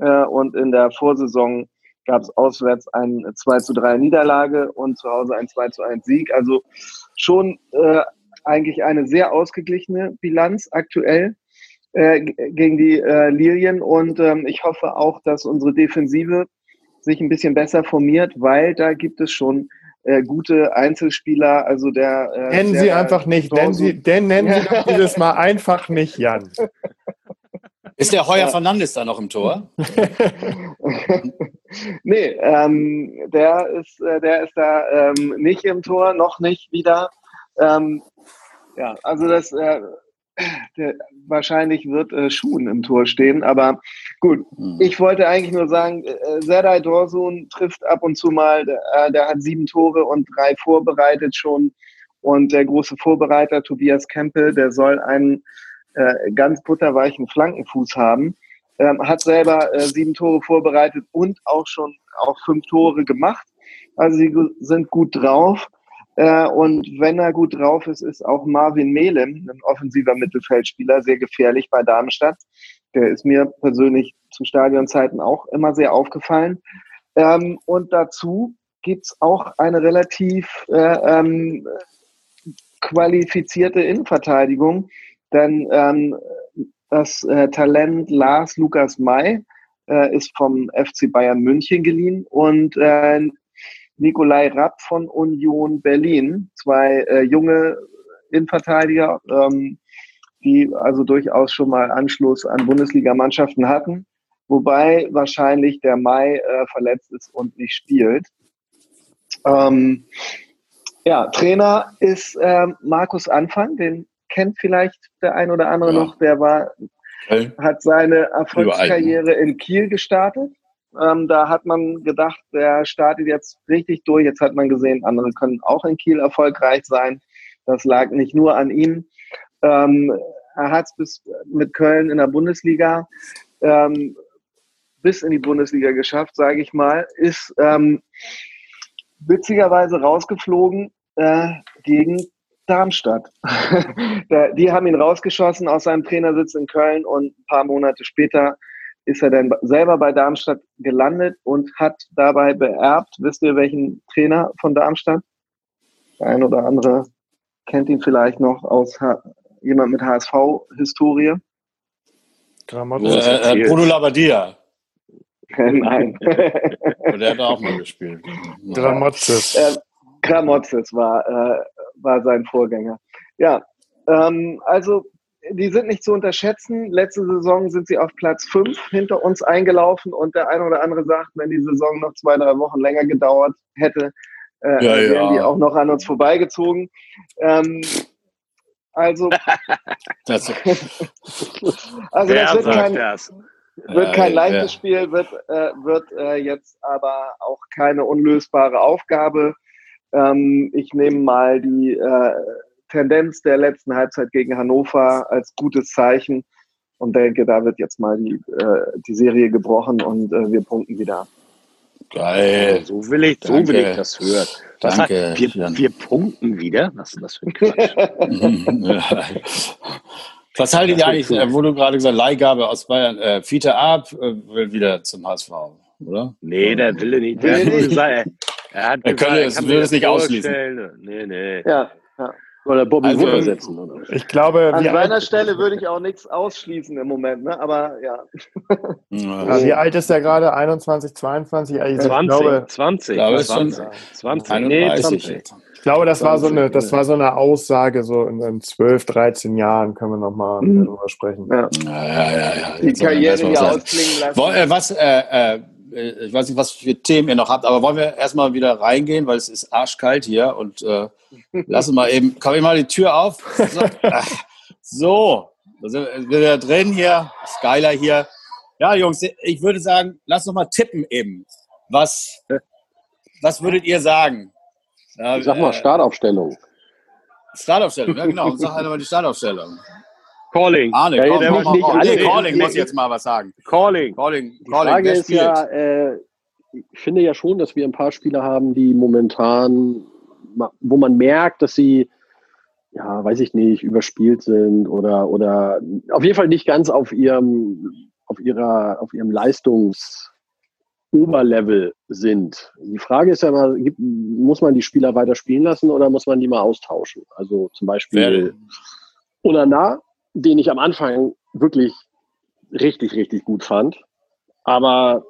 Äh, und in der Vorsaison gab es auswärts ein 2 zu 3 Niederlage und zu Hause ein 2 zu 1 Sieg. Also schon äh, eigentlich eine sehr ausgeglichene Bilanz aktuell. Äh, gegen die äh, Lilien und ähm, ich hoffe auch, dass unsere Defensive sich ein bisschen besser formiert, weil da gibt es schon äh, gute Einzelspieler. Also der äh, nennen der, Sie einfach nicht, nennen Sie, denn nennen Sie doch dieses Mal einfach nicht Jan. Ist der Heuer ja. Fernandes da noch im Tor? nee, ähm, der ist, äh, der ist da ähm, nicht im Tor, noch nicht wieder. Ähm, ja, also das, äh, der, wahrscheinlich wird äh, Schuhen im Tor stehen. Aber gut, mhm. ich wollte eigentlich nur sagen, äh, Serdar Dorsun trifft ab und zu mal, äh, der hat sieben Tore und drei vorbereitet schon. Und der große Vorbereiter Tobias Kempe, der soll einen äh, ganz butterweichen Flankenfuß haben. Ähm, hat selber äh, sieben Tore vorbereitet und auch schon auch fünf Tore gemacht. Also sie sind gut drauf. Äh, und wenn er gut drauf ist, ist auch Marvin Melem, ein offensiver Mittelfeldspieler, sehr gefährlich bei Darmstadt. Der ist mir persönlich zu Stadionzeiten auch immer sehr aufgefallen. Ähm, und dazu gibt's auch eine relativ äh, ähm, qualifizierte Innenverteidigung, denn ähm, das äh, Talent Lars Lukas May ist vom FC Bayern München geliehen und Nikolai Rapp von Union Berlin, zwei äh, junge Innenverteidiger, ähm, die also durchaus schon mal Anschluss an Bundesligamannschaften hatten, wobei wahrscheinlich der Mai äh, verletzt ist und nicht spielt. Ähm, ja, Trainer ist äh, Markus Anfang, den kennt vielleicht der ein oder andere ja. noch, der war, hat seine Erfolgskarriere in Kiel gestartet ähm, da hat man gedacht, der startet jetzt richtig durch. Jetzt hat man gesehen, andere können auch in Kiel erfolgreich sein. Das lag nicht nur an ihm. Ähm, er hat es bis mit Köln in der Bundesliga ähm, bis in die Bundesliga geschafft, sage ich mal, ist ähm, witzigerweise rausgeflogen äh, gegen Darmstadt. die haben ihn rausgeschossen aus seinem Trainersitz in Köln und ein paar Monate später ist er dann selber bei Darmstadt gelandet und hat dabei beerbt. Wisst ihr, welchen Trainer von Darmstadt? Der ein oder andere kennt ihn vielleicht noch aus H jemand mit HSV-Historie. Äh, äh, Bruno Labbadia. Nein. der hat auch mal gespielt. Gramotzes. Äh, Gramotzes war, äh, war sein Vorgänger. Ja, ähm, also die sind nicht zu unterschätzen. Letzte Saison sind sie auf Platz 5 hinter uns eingelaufen und der eine oder andere sagt, wenn die Saison noch zwei, drei Wochen länger gedauert hätte, äh, ja, wären ja. die auch noch an uns vorbeigezogen. Ähm, also, das, also das wird kein, das? wird kein leichtes Spiel, wird, äh, wird äh, jetzt aber auch keine unlösbare Aufgabe. Ähm, ich nehme mal die äh, Tendenz der letzten Halbzeit gegen Hannover als gutes Zeichen und denke, da wird jetzt mal die, äh, die Serie gebrochen und äh, wir punkten wieder. Geil. So will ich, so will ich das hören. Danke. Heißt, wir, wir, punkten wieder? Was ist das für ein Quatsch? Was haltet ihr eigentlich, äh, wo du gerade gesagt Leihgabe aus Bayern, äh, Fiete Ab äh, will wieder zum HSV, oder? Nee, der will nicht. Der, hat gesagt, er hat er gesagt, können, es, will es nicht ausschließen. Nee, nee. Ja, ja. Oder Bobby also, Wood ersetzen. Oder? Ich glaube, an seiner Stelle würde ich auch nichts ausschließen im Moment, ne? aber ja. ja wie alt ist der gerade? 21, 22? Also 20, glaube, 20, glaube, 20, 20, 20, nee, 20. Ich glaube, das war so eine, das war so eine Aussage, so in, in 12, 13 Jahren können wir nochmal mhm. darüber sprechen. Ja, ja, ja. ja. Die Karriere hier ausklingen lassen. Was, äh, äh, ich weiß nicht, was für Themen ihr noch habt, aber wollen wir erstmal wieder reingehen, weil es ist arschkalt hier und äh, lassen mal eben, komm ich mal die Tür auf. So, da sind wir wieder drin hier, Skyler hier. Ja, Jungs, ich würde sagen, lass noch mal tippen eben. Was, was würdet ihr sagen? Ja, sag mal äh, Startaufstellung. Startaufstellung, ja genau. Sag einmal die Startaufstellung. Calling. Arne, ja, komm, komm, komm, komm. Alle, Calling muss jetzt mal was sagen. Calling. Calling. Die Calling. Frage ist ja, äh, ich finde ja schon, dass wir ein paar Spieler haben, die momentan, wo man merkt, dass sie, ja, weiß ich nicht, überspielt sind oder, oder auf jeden Fall nicht ganz auf ihrem, auf ihrer, auf ihrem Leistungs, Oberlevel sind. Die Frage ist ja mal, muss man die Spieler weiter spielen lassen oder muss man die mal austauschen? Also zum Beispiel Onana den ich am Anfang wirklich richtig, richtig gut fand. Aber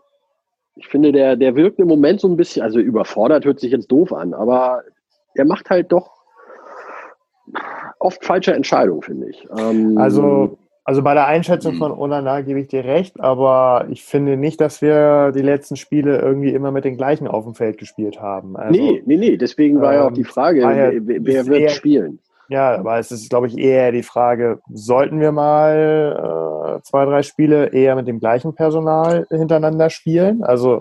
ich finde, der, der wirkt im Moment so ein bisschen, also überfordert hört sich jetzt doof an, aber er macht halt doch oft falsche Entscheidungen, finde ich. Ähm, also, also bei der Einschätzung von Onana gebe ich dir recht, aber ich finde nicht, dass wir die letzten Spiele irgendwie immer mit den gleichen auf dem Feld gespielt haben. Also, nee, nee, nee, deswegen war ja auch die ähm, Frage, wer, wer wird spielen? Ja, aber es ist, glaube ich, eher die Frage, sollten wir mal äh, zwei, drei Spiele eher mit dem gleichen Personal hintereinander spielen? Also,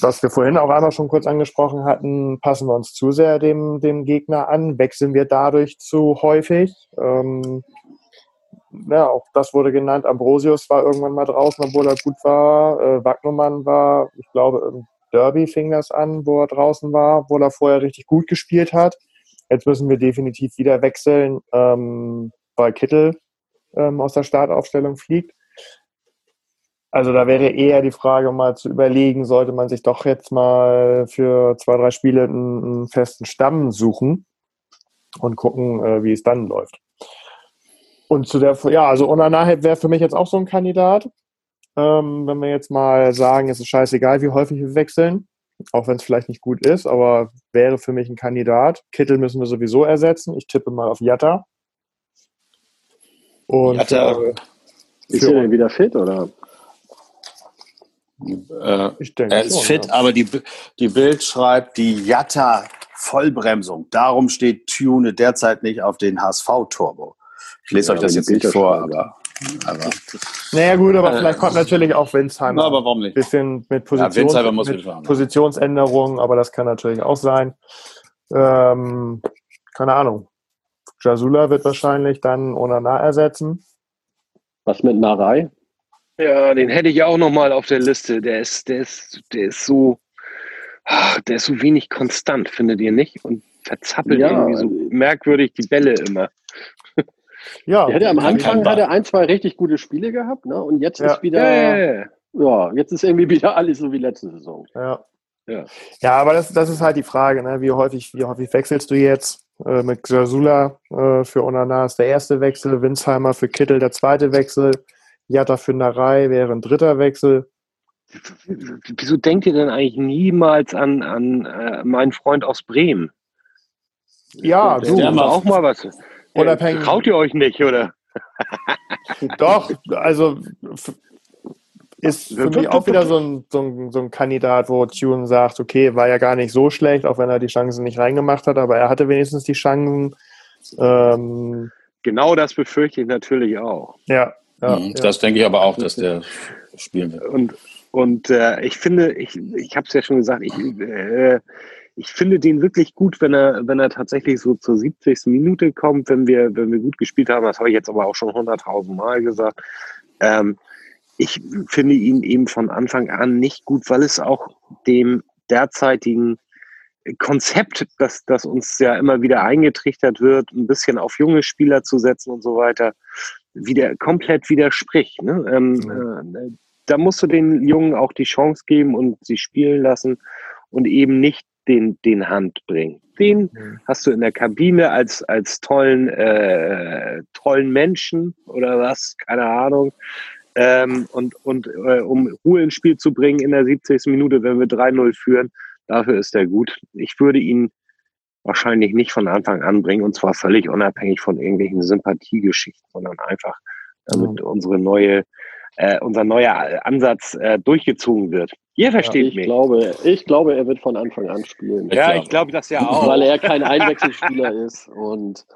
was wir vorhin auch einmal schon kurz angesprochen hatten, passen wir uns zu sehr dem, dem Gegner an, wechseln wir dadurch zu häufig. Ähm, ja, auch das wurde genannt. Ambrosius war irgendwann mal draußen, obwohl er gut war. Äh, Wagnumann war, ich glaube, im Derby fing das an, wo er draußen war, obwohl er vorher richtig gut gespielt hat. Jetzt müssen wir definitiv wieder wechseln, ähm, weil Kittel ähm, aus der Startaufstellung fliegt. Also da wäre eher die Frage mal zu überlegen, sollte man sich doch jetzt mal für zwei, drei Spiele einen, einen festen Stamm suchen und gucken, äh, wie es dann läuft. Und zu der, ja, also Onana wäre für mich jetzt auch so ein Kandidat. Ähm, wenn wir jetzt mal sagen, es ist scheißegal, wie häufig wir wechseln, auch wenn es vielleicht nicht gut ist, aber wäre für mich ein Kandidat. Kittel müssen wir sowieso ersetzen. Ich tippe mal auf Jatta. Und Jatta, äh, ist er denn wieder fit oder? Äh, ich denke er ist schon, fit, ja. aber die, die Bild schreibt die Jatta Vollbremsung. Darum steht Tune derzeit nicht auf den HSV-Turbo. Ich lese ja, euch das jetzt nicht vor, aber aber, naja gut, aber äh, vielleicht kommt natürlich auch Winsheimer. Na, aber warum nicht? Bisschen mit, Positions ja, mit Positionsänderungen, aber das kann natürlich auch sein. Ähm, keine Ahnung. Jasula wird wahrscheinlich dann Onana ersetzen. Was mit Narei? Ja, den hätte ich auch noch mal auf der Liste. Der ist, der ist, der ist so, der ist so wenig konstant, findet ihr nicht? Und verzappelt ja, irgendwie so merkwürdig die Bälle immer. Ja, er hatte am Anfang hat er ein, zwei richtig gute Spiele gehabt, ne? Und jetzt ja. ist wieder, ja, ja, jetzt ist irgendwie wieder alles so wie letzte Saison. Ja. Ja, ja aber das, das ist halt die Frage, ne? wie, häufig, wie häufig wechselst du jetzt? Äh, mit Xasula äh, für Onana ist der erste Wechsel, Winsheimer für Kittel der zweite Wechsel, Jatta für Narei wäre ein dritter Wechsel. Wieso denkt ihr denn eigentlich niemals an, an äh, meinen Freund aus Bremen? Ja, du. Der auch mal was. Unabhängig. Traut ihr euch nicht, oder? Doch, also ist für mich auch wieder so ein, so, ein, so ein Kandidat, wo Tune sagt, okay, war ja gar nicht so schlecht, auch wenn er die Chancen nicht reingemacht hat, aber er hatte wenigstens die Chancen. Ähm, genau das befürchte ich natürlich auch. Ja. ja, mhm, das denke ich aber auch, dass der spielen wird. Und, und äh, ich finde, ich, ich habe es ja schon gesagt, ich, äh, ich finde den wirklich gut, wenn er, wenn er tatsächlich so zur 70. Minute kommt, wenn wir, wenn wir gut gespielt haben. Das habe ich jetzt aber auch schon 100.000 Mal gesagt. Ähm, ich finde ihn eben von Anfang an nicht gut, weil es auch dem derzeitigen Konzept, das, das uns ja immer wieder eingetrichtert wird, ein bisschen auf junge Spieler zu setzen und so weiter, wieder komplett widerspricht. Ne? Ähm, äh, da musst du den Jungen auch die Chance geben und sie spielen lassen und eben nicht den, den Hand bringt. Den mhm. hast du in der Kabine als, als tollen, äh, tollen Menschen oder was, keine Ahnung. Ähm, und und äh, um Ruhe ins Spiel zu bringen in der 70. Minute, wenn wir 3-0 führen, dafür ist er gut. Ich würde ihn wahrscheinlich nicht von Anfang an bringen und zwar völlig unabhängig von irgendwelchen Sympathiegeschichten, sondern einfach, damit mhm. unsere neue, äh, unser neuer Ansatz äh, durchgezogen wird. Ihr versteht ja, ich mich. Glaube, ich glaube, er wird von Anfang an spielen. Ja, ich glaube das ja auch. Weil er kein Einwechselspieler ist. Und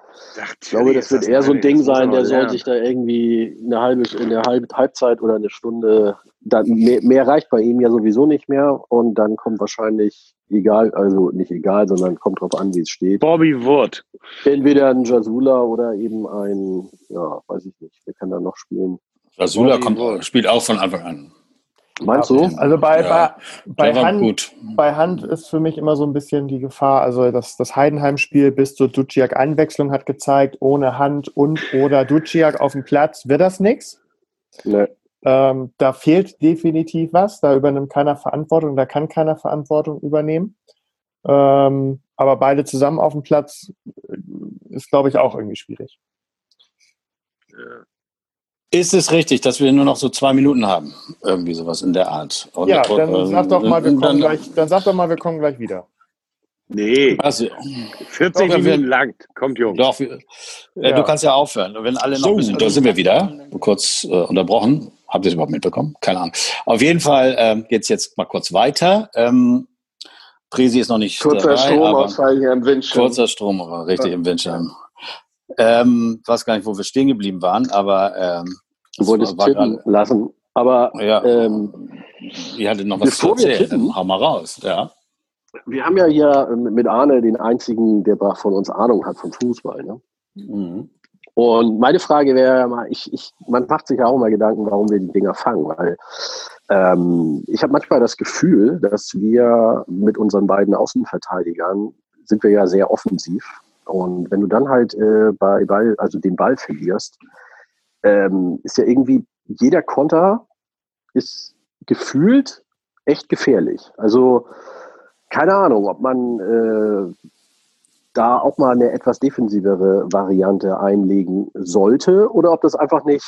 ich glaube, das wird eher so ein Ding sein, der soll sich da irgendwie eine halbe, eine halbe Halbzeit oder eine Stunde, dann mehr, mehr, reicht bei ihm ja sowieso nicht mehr. Und dann kommt wahrscheinlich, egal, also nicht egal, sondern kommt drauf an, wie es steht. Bobby Wood. Entweder ein Jasula oder eben ein, ja, weiß ich nicht, wer kann da noch spielen? Jasula kommt, spielt auch von Anfang an. Meinst du? Also bei, ja, bei, bei, Hand, bei Hand ist für mich immer so ein bisschen die Gefahr, also das, das Heidenheim-Spiel bis zur Duciak-Einwechslung hat gezeigt, ohne Hand und oder Duciak auf dem Platz wird das nichts. Nee. Ähm, da fehlt definitiv was, da übernimmt keiner Verantwortung, da kann keiner Verantwortung übernehmen. Ähm, aber beide zusammen auf dem Platz äh, ist, glaube ich, auch irgendwie schwierig. Ja. Ist es richtig, dass wir nur noch so zwei Minuten haben? Irgendwie sowas in der Art. Und ja, dann sag, doch mal, wir kommen dann, gleich, dann sag doch mal, wir kommen gleich wieder. Nee. Also, 40 doch, Minuten lang. Kommt, Jungs. Doch, wir, ja. Du kannst ja aufhören. Wenn alle noch so, bisschen, da sind wir wieder. Kurz äh, unterbrochen. Habt ihr es überhaupt mitbekommen? Keine Ahnung. Auf jeden Fall äh, geht es jetzt mal kurz weiter. Ähm, Presi ist noch nicht Kurzer dabei, Stromausfall hier im Windschirm. Kurzer Strom, richtig im Windschirm. Ähm, weiß gar nicht, wo wir stehen geblieben waren, aber ähm, wolltest tippen lassen. Aber ja, ähm, ihr hattet noch was zu erzählen. Tippen, hau mal raus. Ja. Wir haben ja hier mit Arne den einzigen, der von uns Ahnung hat vom Fußball. Ne? Mhm. Und meine Frage wäre mal, ich, ich, man macht sich ja auch mal Gedanken, warum wir die Dinger fangen, weil ähm, ich habe manchmal das Gefühl, dass wir mit unseren beiden Außenverteidigern sind wir ja sehr offensiv. Und wenn du dann halt äh, bei Ball, also den Ball verlierst, ähm, ist ja irgendwie jeder Konter ist gefühlt echt gefährlich. Also keine Ahnung, ob man äh, da auch mal eine etwas defensivere Variante einlegen sollte oder ob das einfach nicht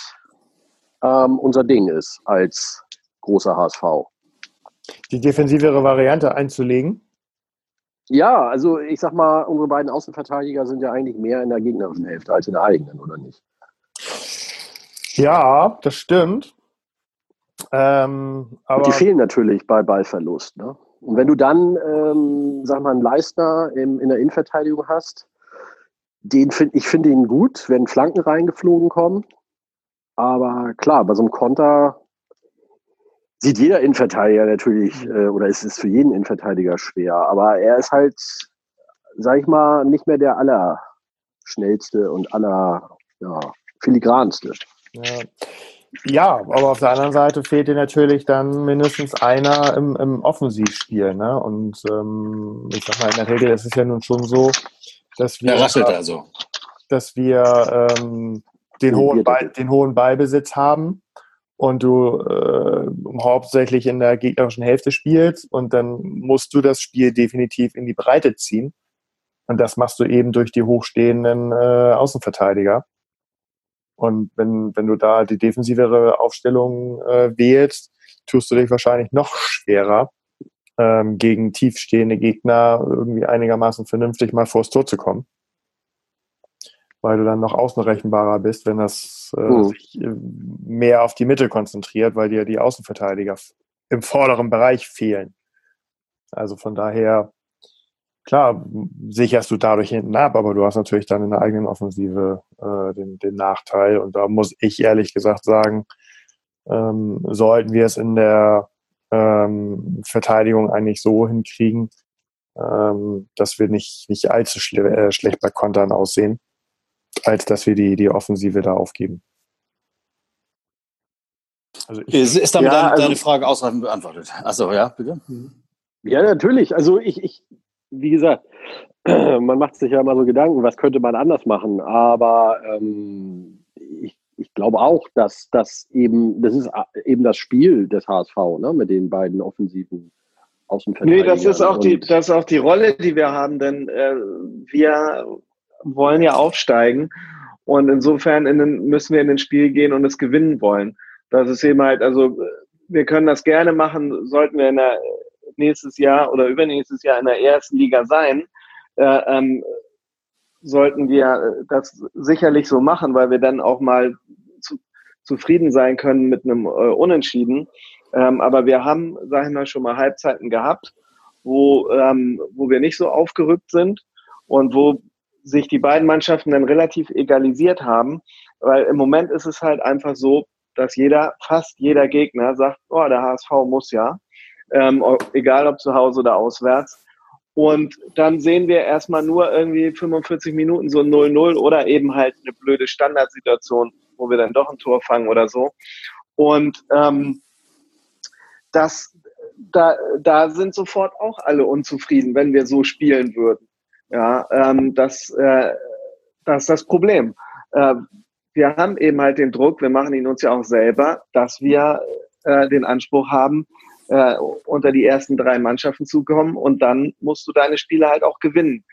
ähm, unser Ding ist als großer HSV. Die defensivere Variante einzulegen? Ja, also ich sag mal, unsere beiden Außenverteidiger sind ja eigentlich mehr in der gegnerischen Hälfte als in der eigenen, oder nicht? Ja, das stimmt. Ähm, aber die fehlen natürlich bei Ballverlust. Ne? Und wenn du dann, ähm, sag mal, einen Leistner im, in der Innenverteidigung hast, den find, ich finde ihn gut, wenn Flanken reingeflogen kommen. Aber klar, bei so einem Konter sieht jeder Innenverteidiger natürlich, äh, oder ist es für jeden Innenverteidiger schwer. Aber er ist halt, sag ich mal, nicht mehr der allerschnellste und aller ja, filigranste. Ja. ja. aber auf der anderen Seite fehlt dir natürlich dann mindestens einer im, im Offensivspiel. Ne? Und ähm, ich sag mal, in der Regel ist es ja nun schon so, dass wir, also. dass wir ähm, den, hohen Ball, den hohen Ballbesitz haben und du äh, hauptsächlich in der gegnerischen Hälfte spielst und dann musst du das Spiel definitiv in die Breite ziehen. Und das machst du eben durch die hochstehenden äh, Außenverteidiger. Und wenn, wenn du da die defensivere Aufstellung äh, wählst, tust du dich wahrscheinlich noch schwerer, ähm, gegen tiefstehende Gegner irgendwie einigermaßen vernünftig mal vors Tor zu kommen weil du dann noch außenrechenbarer bist, wenn das äh, mhm. sich äh, mehr auf die Mitte konzentriert, weil dir die Außenverteidiger im vorderen Bereich fehlen. Also von daher, klar, sicherst du dadurch hinten ab, aber du hast natürlich dann in der eigenen Offensive äh, den, den Nachteil. Und da muss ich ehrlich gesagt sagen, ähm, sollten wir es in der ähm, Verteidigung eigentlich so hinkriegen, ähm, dass wir nicht, nicht allzu schle äh, schlecht bei Kontern aussehen als dass wir die, die Offensive da aufgeben. Also ist, ist damit ja, deine, also, deine, Frage ausreichend beantwortet? Achso, ja, bitte. Ja, natürlich. Also ich, ich wie gesagt, man macht sich ja immer so Gedanken, was könnte man anders machen. Aber ähm, ich, ich glaube auch, dass das eben, das ist eben das Spiel des HSV, ne, mit den beiden offensiven Außenverteidigern. Nee, das ist auch die, das ist auch die Rolle, die wir haben, denn äh, wir wollen ja aufsteigen. Und insofern in den, müssen wir in ein Spiel gehen und es gewinnen wollen. Das ist eben halt, also wir können das gerne machen, sollten wir in der nächstes Jahr oder übernächstes Jahr in der ersten Liga sein, äh, ähm, sollten wir das sicherlich so machen, weil wir dann auch mal zu, zufrieden sein können mit einem äh, Unentschieden. Ähm, aber wir haben, sag ich mal, schon mal Halbzeiten gehabt, wo, ähm, wo wir nicht so aufgerückt sind und wo sich die beiden Mannschaften dann relativ egalisiert haben, weil im Moment ist es halt einfach so, dass jeder, fast jeder Gegner sagt, oh, der HSV muss ja, ähm, egal ob zu Hause oder auswärts. Und dann sehen wir erstmal nur irgendwie 45 Minuten so 0-0 oder eben halt eine blöde Standardsituation, wo wir dann doch ein Tor fangen oder so. Und ähm, das, da, da sind sofort auch alle unzufrieden, wenn wir so spielen würden. Ja, ähm, das, äh, das ist das Problem. Äh, wir haben eben halt den Druck, wir machen ihn uns ja auch selber, dass wir äh, den Anspruch haben, äh, unter die ersten drei Mannschaften zu kommen und dann musst du deine Spiele halt auch gewinnen.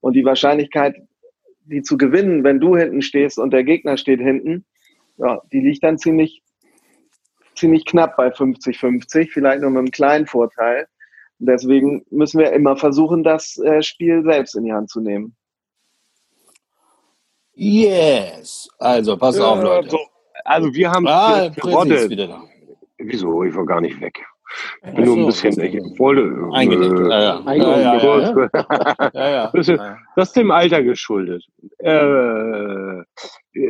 Und die Wahrscheinlichkeit, die zu gewinnen, wenn du hinten stehst und der Gegner steht hinten, ja, die liegt dann ziemlich, ziemlich knapp bei 50-50, vielleicht nur mit einem kleinen Vorteil. Deswegen müssen wir immer versuchen, das äh, Spiel selbst in die Hand zu nehmen. Yes. Also, pass auf, Leute. So. Also, wir haben ah, da. Wieso? Ich war gar nicht weg. bin nur ein bisschen, ich. Äh, Das, ist, das ist dem Alter geschuldet. Äh,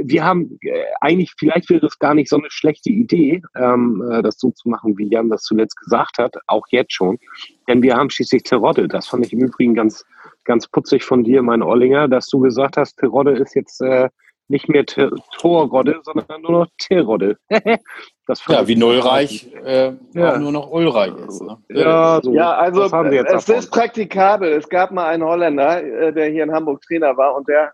wir haben äh, eigentlich, vielleicht wäre es gar nicht so eine schlechte Idee, ähm, äh, das so zu machen, wie Jan das zuletzt gesagt hat, auch jetzt schon. Denn wir haben schließlich Terodde. Das fand ich im Übrigen ganz, ganz putzig von dir, mein Ollinger, dass du gesagt hast, Terodde ist jetzt äh, nicht mehr Torrodde, sondern nur noch Terodde. ja, wie Nullreich äh, ja. nur noch Ulreich ist. Ne? Ja, so. ja, also es davon. ist praktikabel. Es gab mal einen Holländer, äh, der hier in Hamburg Trainer war und der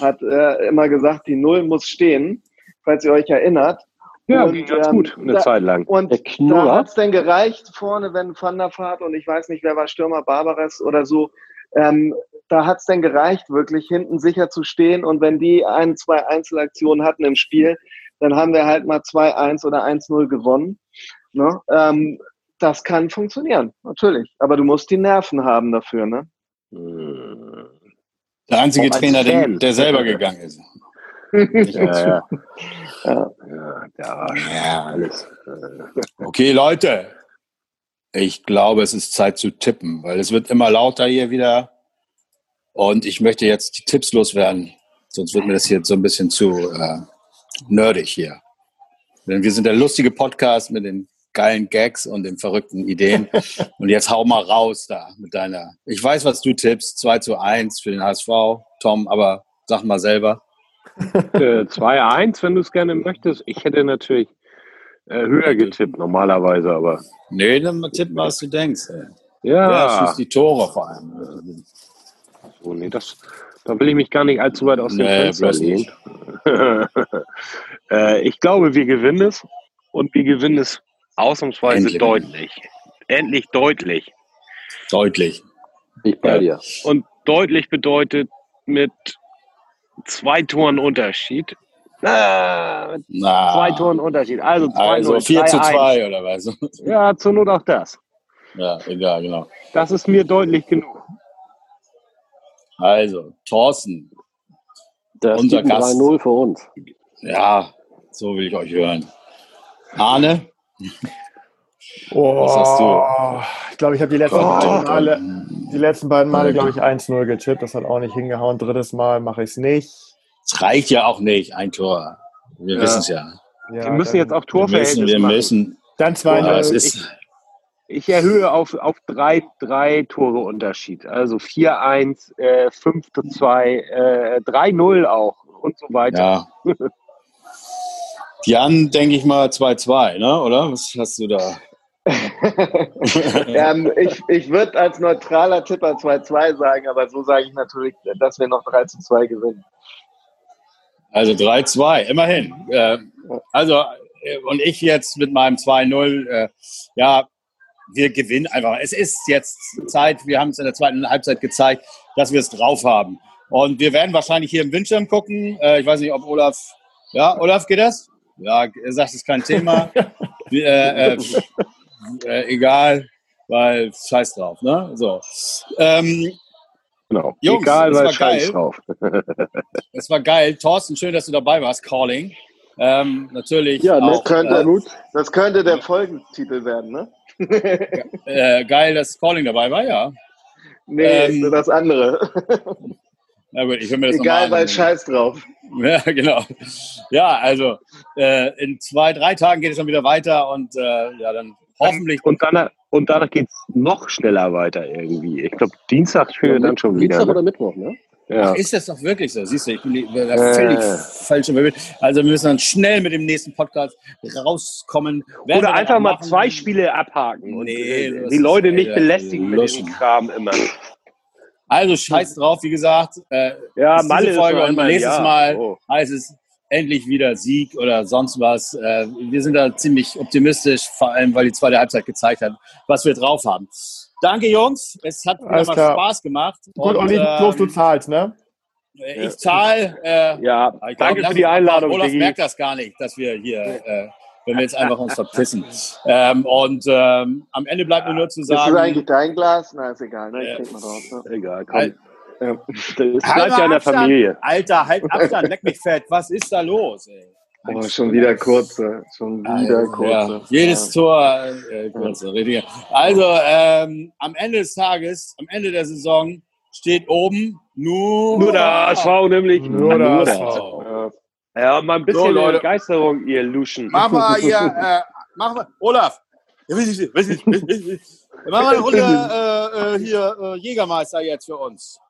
hat äh, immer gesagt, die Null muss stehen, falls ihr euch erinnert. Ja, und, ganz ähm, gut, eine da, Zeit lang. Und da hat es denn gereicht vorne, wenn Van der Vaart und ich weiß nicht, wer war Stürmer, Barbares oder so, ähm, da hat es denn gereicht, wirklich hinten sicher zu stehen. Und wenn die ein, zwei Einzelaktionen hatten im Spiel, dann haben wir halt mal 2-1 oder 1-0 gewonnen. Ne? Ähm, das kann funktionieren, natürlich. Aber du musst die Nerven haben dafür. Ne? Der einzige Trainer, der, der selber gegangen ist. ja, ja. Ja. Ja, ja, alles. Okay, Leute, ich glaube, es ist Zeit zu tippen, weil es wird immer lauter hier wieder. Und ich möchte jetzt die Tipps loswerden. Sonst wird mir das hier so ein bisschen zu äh, nerdig hier. Denn wir sind der lustige Podcast mit den geilen Gags und den verrückten Ideen. und jetzt hau mal raus da mit deiner. Ich weiß, was du tippst. 2 zu 1 für den HSV, Tom, aber sag mal selber. Äh, 2-1, wenn du es gerne möchtest. Ich hätte natürlich äh, höher getippt normalerweise, aber. Nee, dann mal tippen, was du denkst. Ey. Ja. Wer schießt die Tore vor allem? So, nee, das, da will ich mich gar nicht allzu weit aus dem nee, Fenster lehnen. äh, ich glaube, wir gewinnen es und wir gewinnen es ausnahmsweise Endlich. deutlich. Endlich deutlich. Deutlich. Ich bei dir. Und deutlich bedeutet mit zwei Toren Unterschied. Na, Na, zwei Toren Unterschied. Also, zwei also 4 zu 2 oder was? Ja, zur Not auch das. Ja, egal, genau. Das ist mir deutlich genug. Also, Thorsten. Das unser Gast. 3-0 für uns. Ja, so will ich euch hören. Arne? Oh, Was hast du? Ich glaube, ich habe die letzten oh. beiden Male, die letzten beiden Male, glaube ich, 1-0 getippt. Das hat auch nicht hingehauen. Drittes Mal mache ich es nicht. Es reicht ja auch nicht, ein Tor. Wir ja. wissen es ja. ja. Wir müssen jetzt auch Torverhältnis wir müssen, wir müssen. Dann zwei. Ja, ich, ich, erhöhe auf, auf drei, drei Tore Unterschied. Also 4-1, äh, 5-2, äh, 3-0 auch und so weiter. Ja. Jan, denke ich mal 2-2, ne? oder? Was hast du da? ähm, ich ich würde als neutraler Tipper 2-2 sagen, aber so sage ich natürlich, dass wir noch 3-2 gewinnen. Also 3-2, immerhin. Äh, also, äh, und ich jetzt mit meinem 2-0, äh, ja, wir gewinnen einfach. Es ist jetzt Zeit, wir haben es in der zweiten Halbzeit gezeigt, dass wir es drauf haben. Und wir werden wahrscheinlich hier im Windschirm gucken. Äh, ich weiß nicht, ob Olaf, ja, Olaf, geht das? Ja, er sagt, es ist kein Thema. äh, äh, äh, egal, weil scheiß drauf, ne? So. Ähm, Genau. Jungs, Egal, weil scheiß drauf. es war geil. Thorsten, schön, dass du dabei warst. Calling. Ähm, natürlich. Ja, auch, das, könnte, äh, das könnte der Folgentitel werden, ne? äh, geil, dass Calling dabei war, ja. Nee, ähm, das andere. Na gut, ich will mir das Egal, weil scheiß drauf. Ja, genau. Ja, also äh, in zwei, drei Tagen geht es dann wieder weiter und äh, ja, dann hoffentlich. Und danach, und danach geht es noch schneller weiter irgendwie. Ich glaube, Dienstag spielen wir dann schon wieder. Dienstag ne? oder Mittwoch, ne? Ja. Ach, ist das doch wirklich so? Siehst du, ich bin äh. völlig falsch überbildet. Also wir müssen dann schnell mit dem nächsten Podcast rauskommen. Werden Oder einfach mal zwei Spiele abhaken und nee, äh, die Leute nicht belästigen mit diesem Kram immer. Also scheiß drauf, wie gesagt. Äh, ja, Malle Folge und nächstes Mal oh. heißt es endlich wieder Sieg oder sonst was. Äh, wir sind da ziemlich optimistisch, vor allem weil die zweite Halbzeit gezeigt hat, was wir drauf haben. Danke, Jungs. Es hat wieder mal Spaß gemacht. Gut, und, ähm, bloß du zahlst, ne? Ich zahle. Äh, ja, danke glaub, für die Einladung. Olaf merkt das gar nicht, dass wir hier, äh, wenn wir jetzt einfach uns verpissen. Ähm, und ähm, am Ende bleibt mir nur zu sagen. Ist das eigentlich dein Glas? Na, ist egal. Ne? Ich trinke mal drauf. Ne? Egal, komm. Das bleibt ja in der Familie. Alter, halt Abstand, leck mich fett. Was ist da los, ey? Oh, schon wieder kurze. Schon wieder also, kurze. Ja, jedes Tor äh, kurze, richtig. Also ähm, am Ende des Tages, am Ende der Saison steht oben nur, nur der HSV, nämlich nur, nur der HSV. Ja, mal ein bisschen so, Leute. Begeisterung, ihr Luschen. Mach mal hier, äh, mach mal, Olaf. Ja, weiß ich, weiß ich, weiß ich. Mach mal eine Runde äh, äh, hier äh, Jägermeister jetzt für uns.